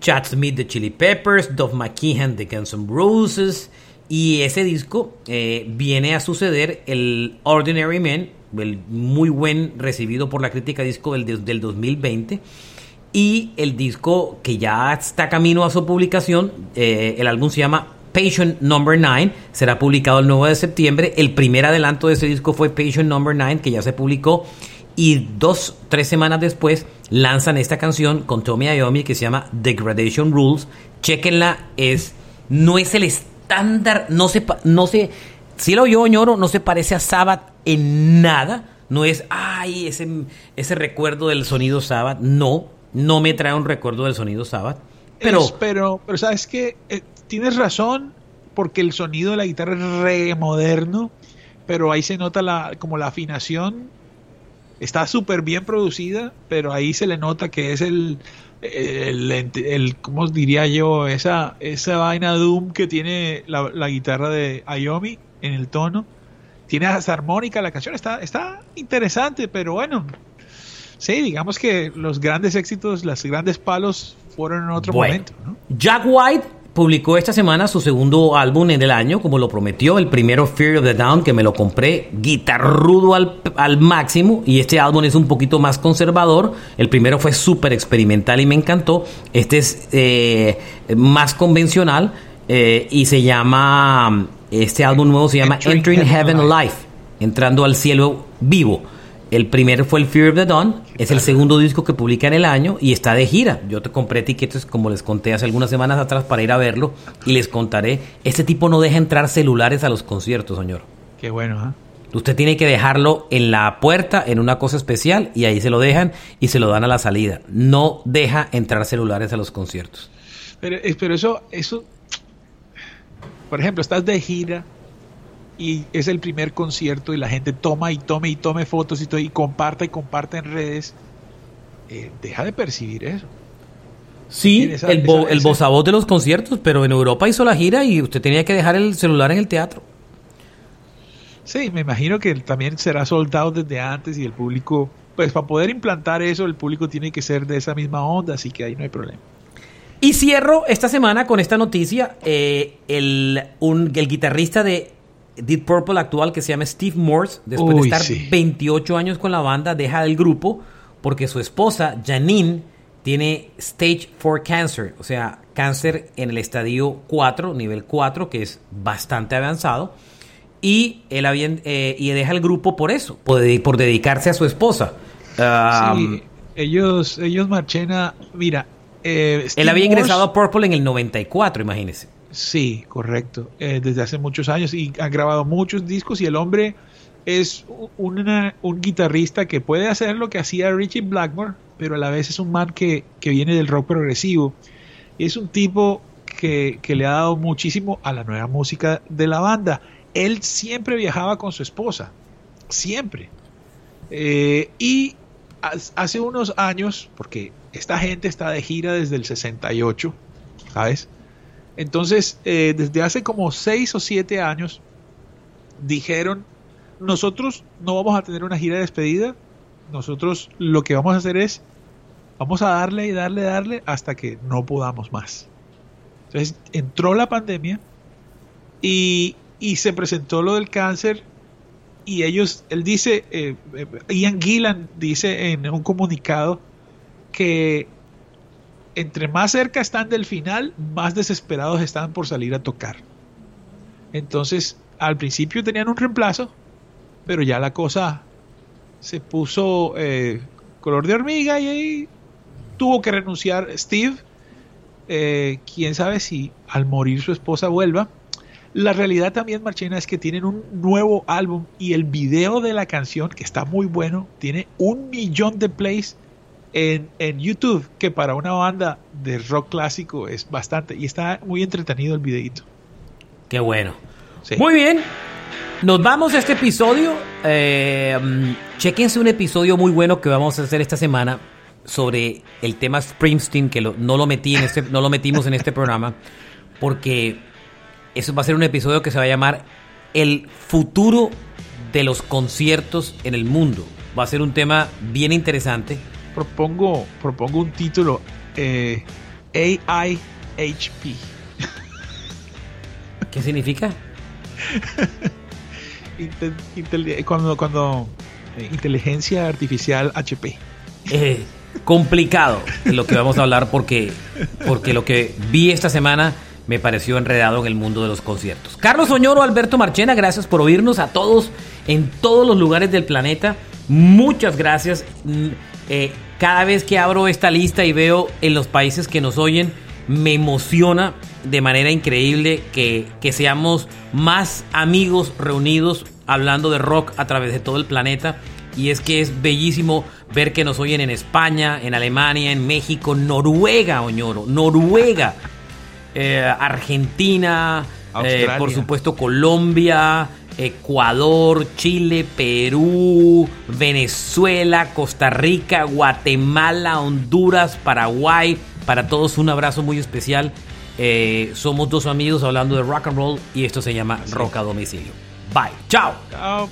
Speaker 2: Chad Smith de Chili Peppers, Dove McKeehan de Guns N' Roses. Y ese disco eh, viene a suceder el Ordinary Man, el muy buen recibido por la crítica disco del, del 2020. Y el disco que ya está camino a su publicación, eh, el álbum se llama Patient Number 9, será publicado el 9 de septiembre. El primer adelanto de ese disco fue Patient Number 9, que ya se publicó. Y dos, tres semanas después lanzan esta canción con Tommy Iommi que se llama Degradation Rules. Chequenla, es, no es el estándar, no se, no se, si lo oyó Ñoro, no se parece a Sabbath en nada. No es, ay, ese, ese recuerdo del sonido Sabbath. No, no me trae un recuerdo del sonido Sabbath. pero...
Speaker 3: pero, pero sabes que eh, tienes razón porque el sonido de la guitarra es re moderno, pero ahí se nota la, como la afinación está súper bien producida, pero ahí se le nota que es el, el, el, ¿cómo diría yo? Esa, esa vaina Doom que tiene la, la guitarra de Ayomi en el tono. Tiene esa armónica, la canción está, está interesante, pero bueno, sí, digamos que los grandes éxitos, los grandes palos fueron en otro momento. ¿no?
Speaker 2: Jack White publicó esta semana su segundo álbum en el año, como lo prometió. El primero, Fear of the Down, que me lo compré guitarrudo al, al máximo. Y este álbum es un poquito más conservador. El primero fue súper experimental y me encantó. Este es eh, más convencional eh, y se llama. Este álbum nuevo se llama Entering, Heaven Life, entrando al cielo vivo. El primero fue el Fear of the Dawn, es el segundo disco que publica en el año y está de gira. Yo te compré etiquetas, como les conté hace algunas semanas atrás, para ir a verlo y les contaré. Este tipo no deja entrar celulares a los conciertos, señor.
Speaker 3: Qué bueno, ¿eh?
Speaker 2: Usted tiene que dejarlo en la puerta, en una cosa especial, y ahí se lo dejan y se lo dan a la salida. No deja entrar celulares a los conciertos.
Speaker 3: Pero, pero eso, eso, por ejemplo, estás de gira y es el primer concierto y la gente toma y tome y tome fotos y, todo, y comparta y comparte en redes, eh, deja de percibir eso.
Speaker 2: Sí, esa, el, esa, el voz a voz de los conciertos, pero en Europa hizo la gira y usted tenía que dejar el celular en el teatro.
Speaker 3: Sí, me imagino que también será soldado desde antes y el público, pues para poder implantar eso, el público tiene que ser de esa misma onda, así que ahí no hay problema.
Speaker 2: Y cierro esta semana con esta noticia. Eh, el, un, el guitarrista de Deep Purple actual que se llama Steve Morse, después Uy, de estar sí. 28 años con la banda, deja el grupo porque su esposa, Janine, tiene stage 4 cancer, o sea, cáncer en el estadio 4, nivel 4, que es bastante avanzado. Y él había, eh, y deja el grupo por eso, por, por dedicarse a su esposa.
Speaker 3: Um, sí, ellos, ellos Marchena, mira.
Speaker 2: Eh, él había ingresado a Purple en el 94, imagínese.
Speaker 3: Sí, correcto. Eh, desde hace muchos años y ha grabado muchos discos y el hombre es una, un guitarrista que puede hacer lo que hacía Richie Blackmore, pero a la vez es un man que, que viene del rock progresivo. Y es un tipo que, que, le ha dado muchísimo a la nueva música de la banda. Él siempre viajaba con su esposa, siempre. Eh, y hace unos años, porque esta gente está de gira desde el 68, ¿sabes? Entonces, eh, desde hace como seis o siete años, dijeron, nosotros no vamos a tener una gira de despedida, nosotros lo que vamos a hacer es, vamos a darle y darle, darle hasta que no podamos más. Entonces, entró la pandemia y, y se presentó lo del cáncer y ellos, él dice, eh, Ian Gillan dice en un comunicado que entre más cerca están del final, más desesperados están por salir a tocar. Entonces, al principio tenían un reemplazo, pero ya la cosa se puso eh, color de hormiga y tuvo que renunciar Steve. Eh, quién sabe si al morir su esposa vuelva. La realidad también, Marchena, es que tienen un nuevo álbum y el video de la canción, que está muy bueno, tiene un millón de plays en, en, YouTube, que para una banda de rock clásico es bastante. Y está muy entretenido el videito.
Speaker 2: Qué bueno. Sí. Muy bien. Nos vamos a este episodio. Eh, chequense un episodio muy bueno que vamos a hacer esta semana sobre el tema Springsteen, que lo, no, lo metí en este, no lo metimos en este programa, porque eso va a ser un episodio que se va a llamar El futuro de los conciertos en el mundo. Va a ser un tema bien interesante
Speaker 3: propongo, propongo un título eh, AIHP.
Speaker 2: ¿Qué significa?
Speaker 3: Intel, intel, cuando, cuando eh, inteligencia artificial HP.
Speaker 2: Eh, complicado lo que vamos a hablar porque, porque lo que vi esta semana me pareció enredado en el mundo de los conciertos. Carlos Oñoro, Alberto Marchena, gracias por oírnos a todos en todos los lugares del planeta. Muchas gracias. Eh, cada vez que abro esta lista y veo en los países que nos oyen, me emociona de manera increíble que, que seamos más amigos reunidos hablando de rock a través de todo el planeta. y es que es bellísimo ver que nos oyen en España, en Alemania, en México, Noruega, Oñoro, Noruega, eh, Argentina, eh, por supuesto Colombia, Ecuador, Chile, Perú, Venezuela, Costa Rica, Guatemala, Honduras, Paraguay. Para todos un abrazo muy especial. Eh, somos dos amigos hablando de rock and roll y esto se llama Rock a Domicilio. Bye. Chao. Chao.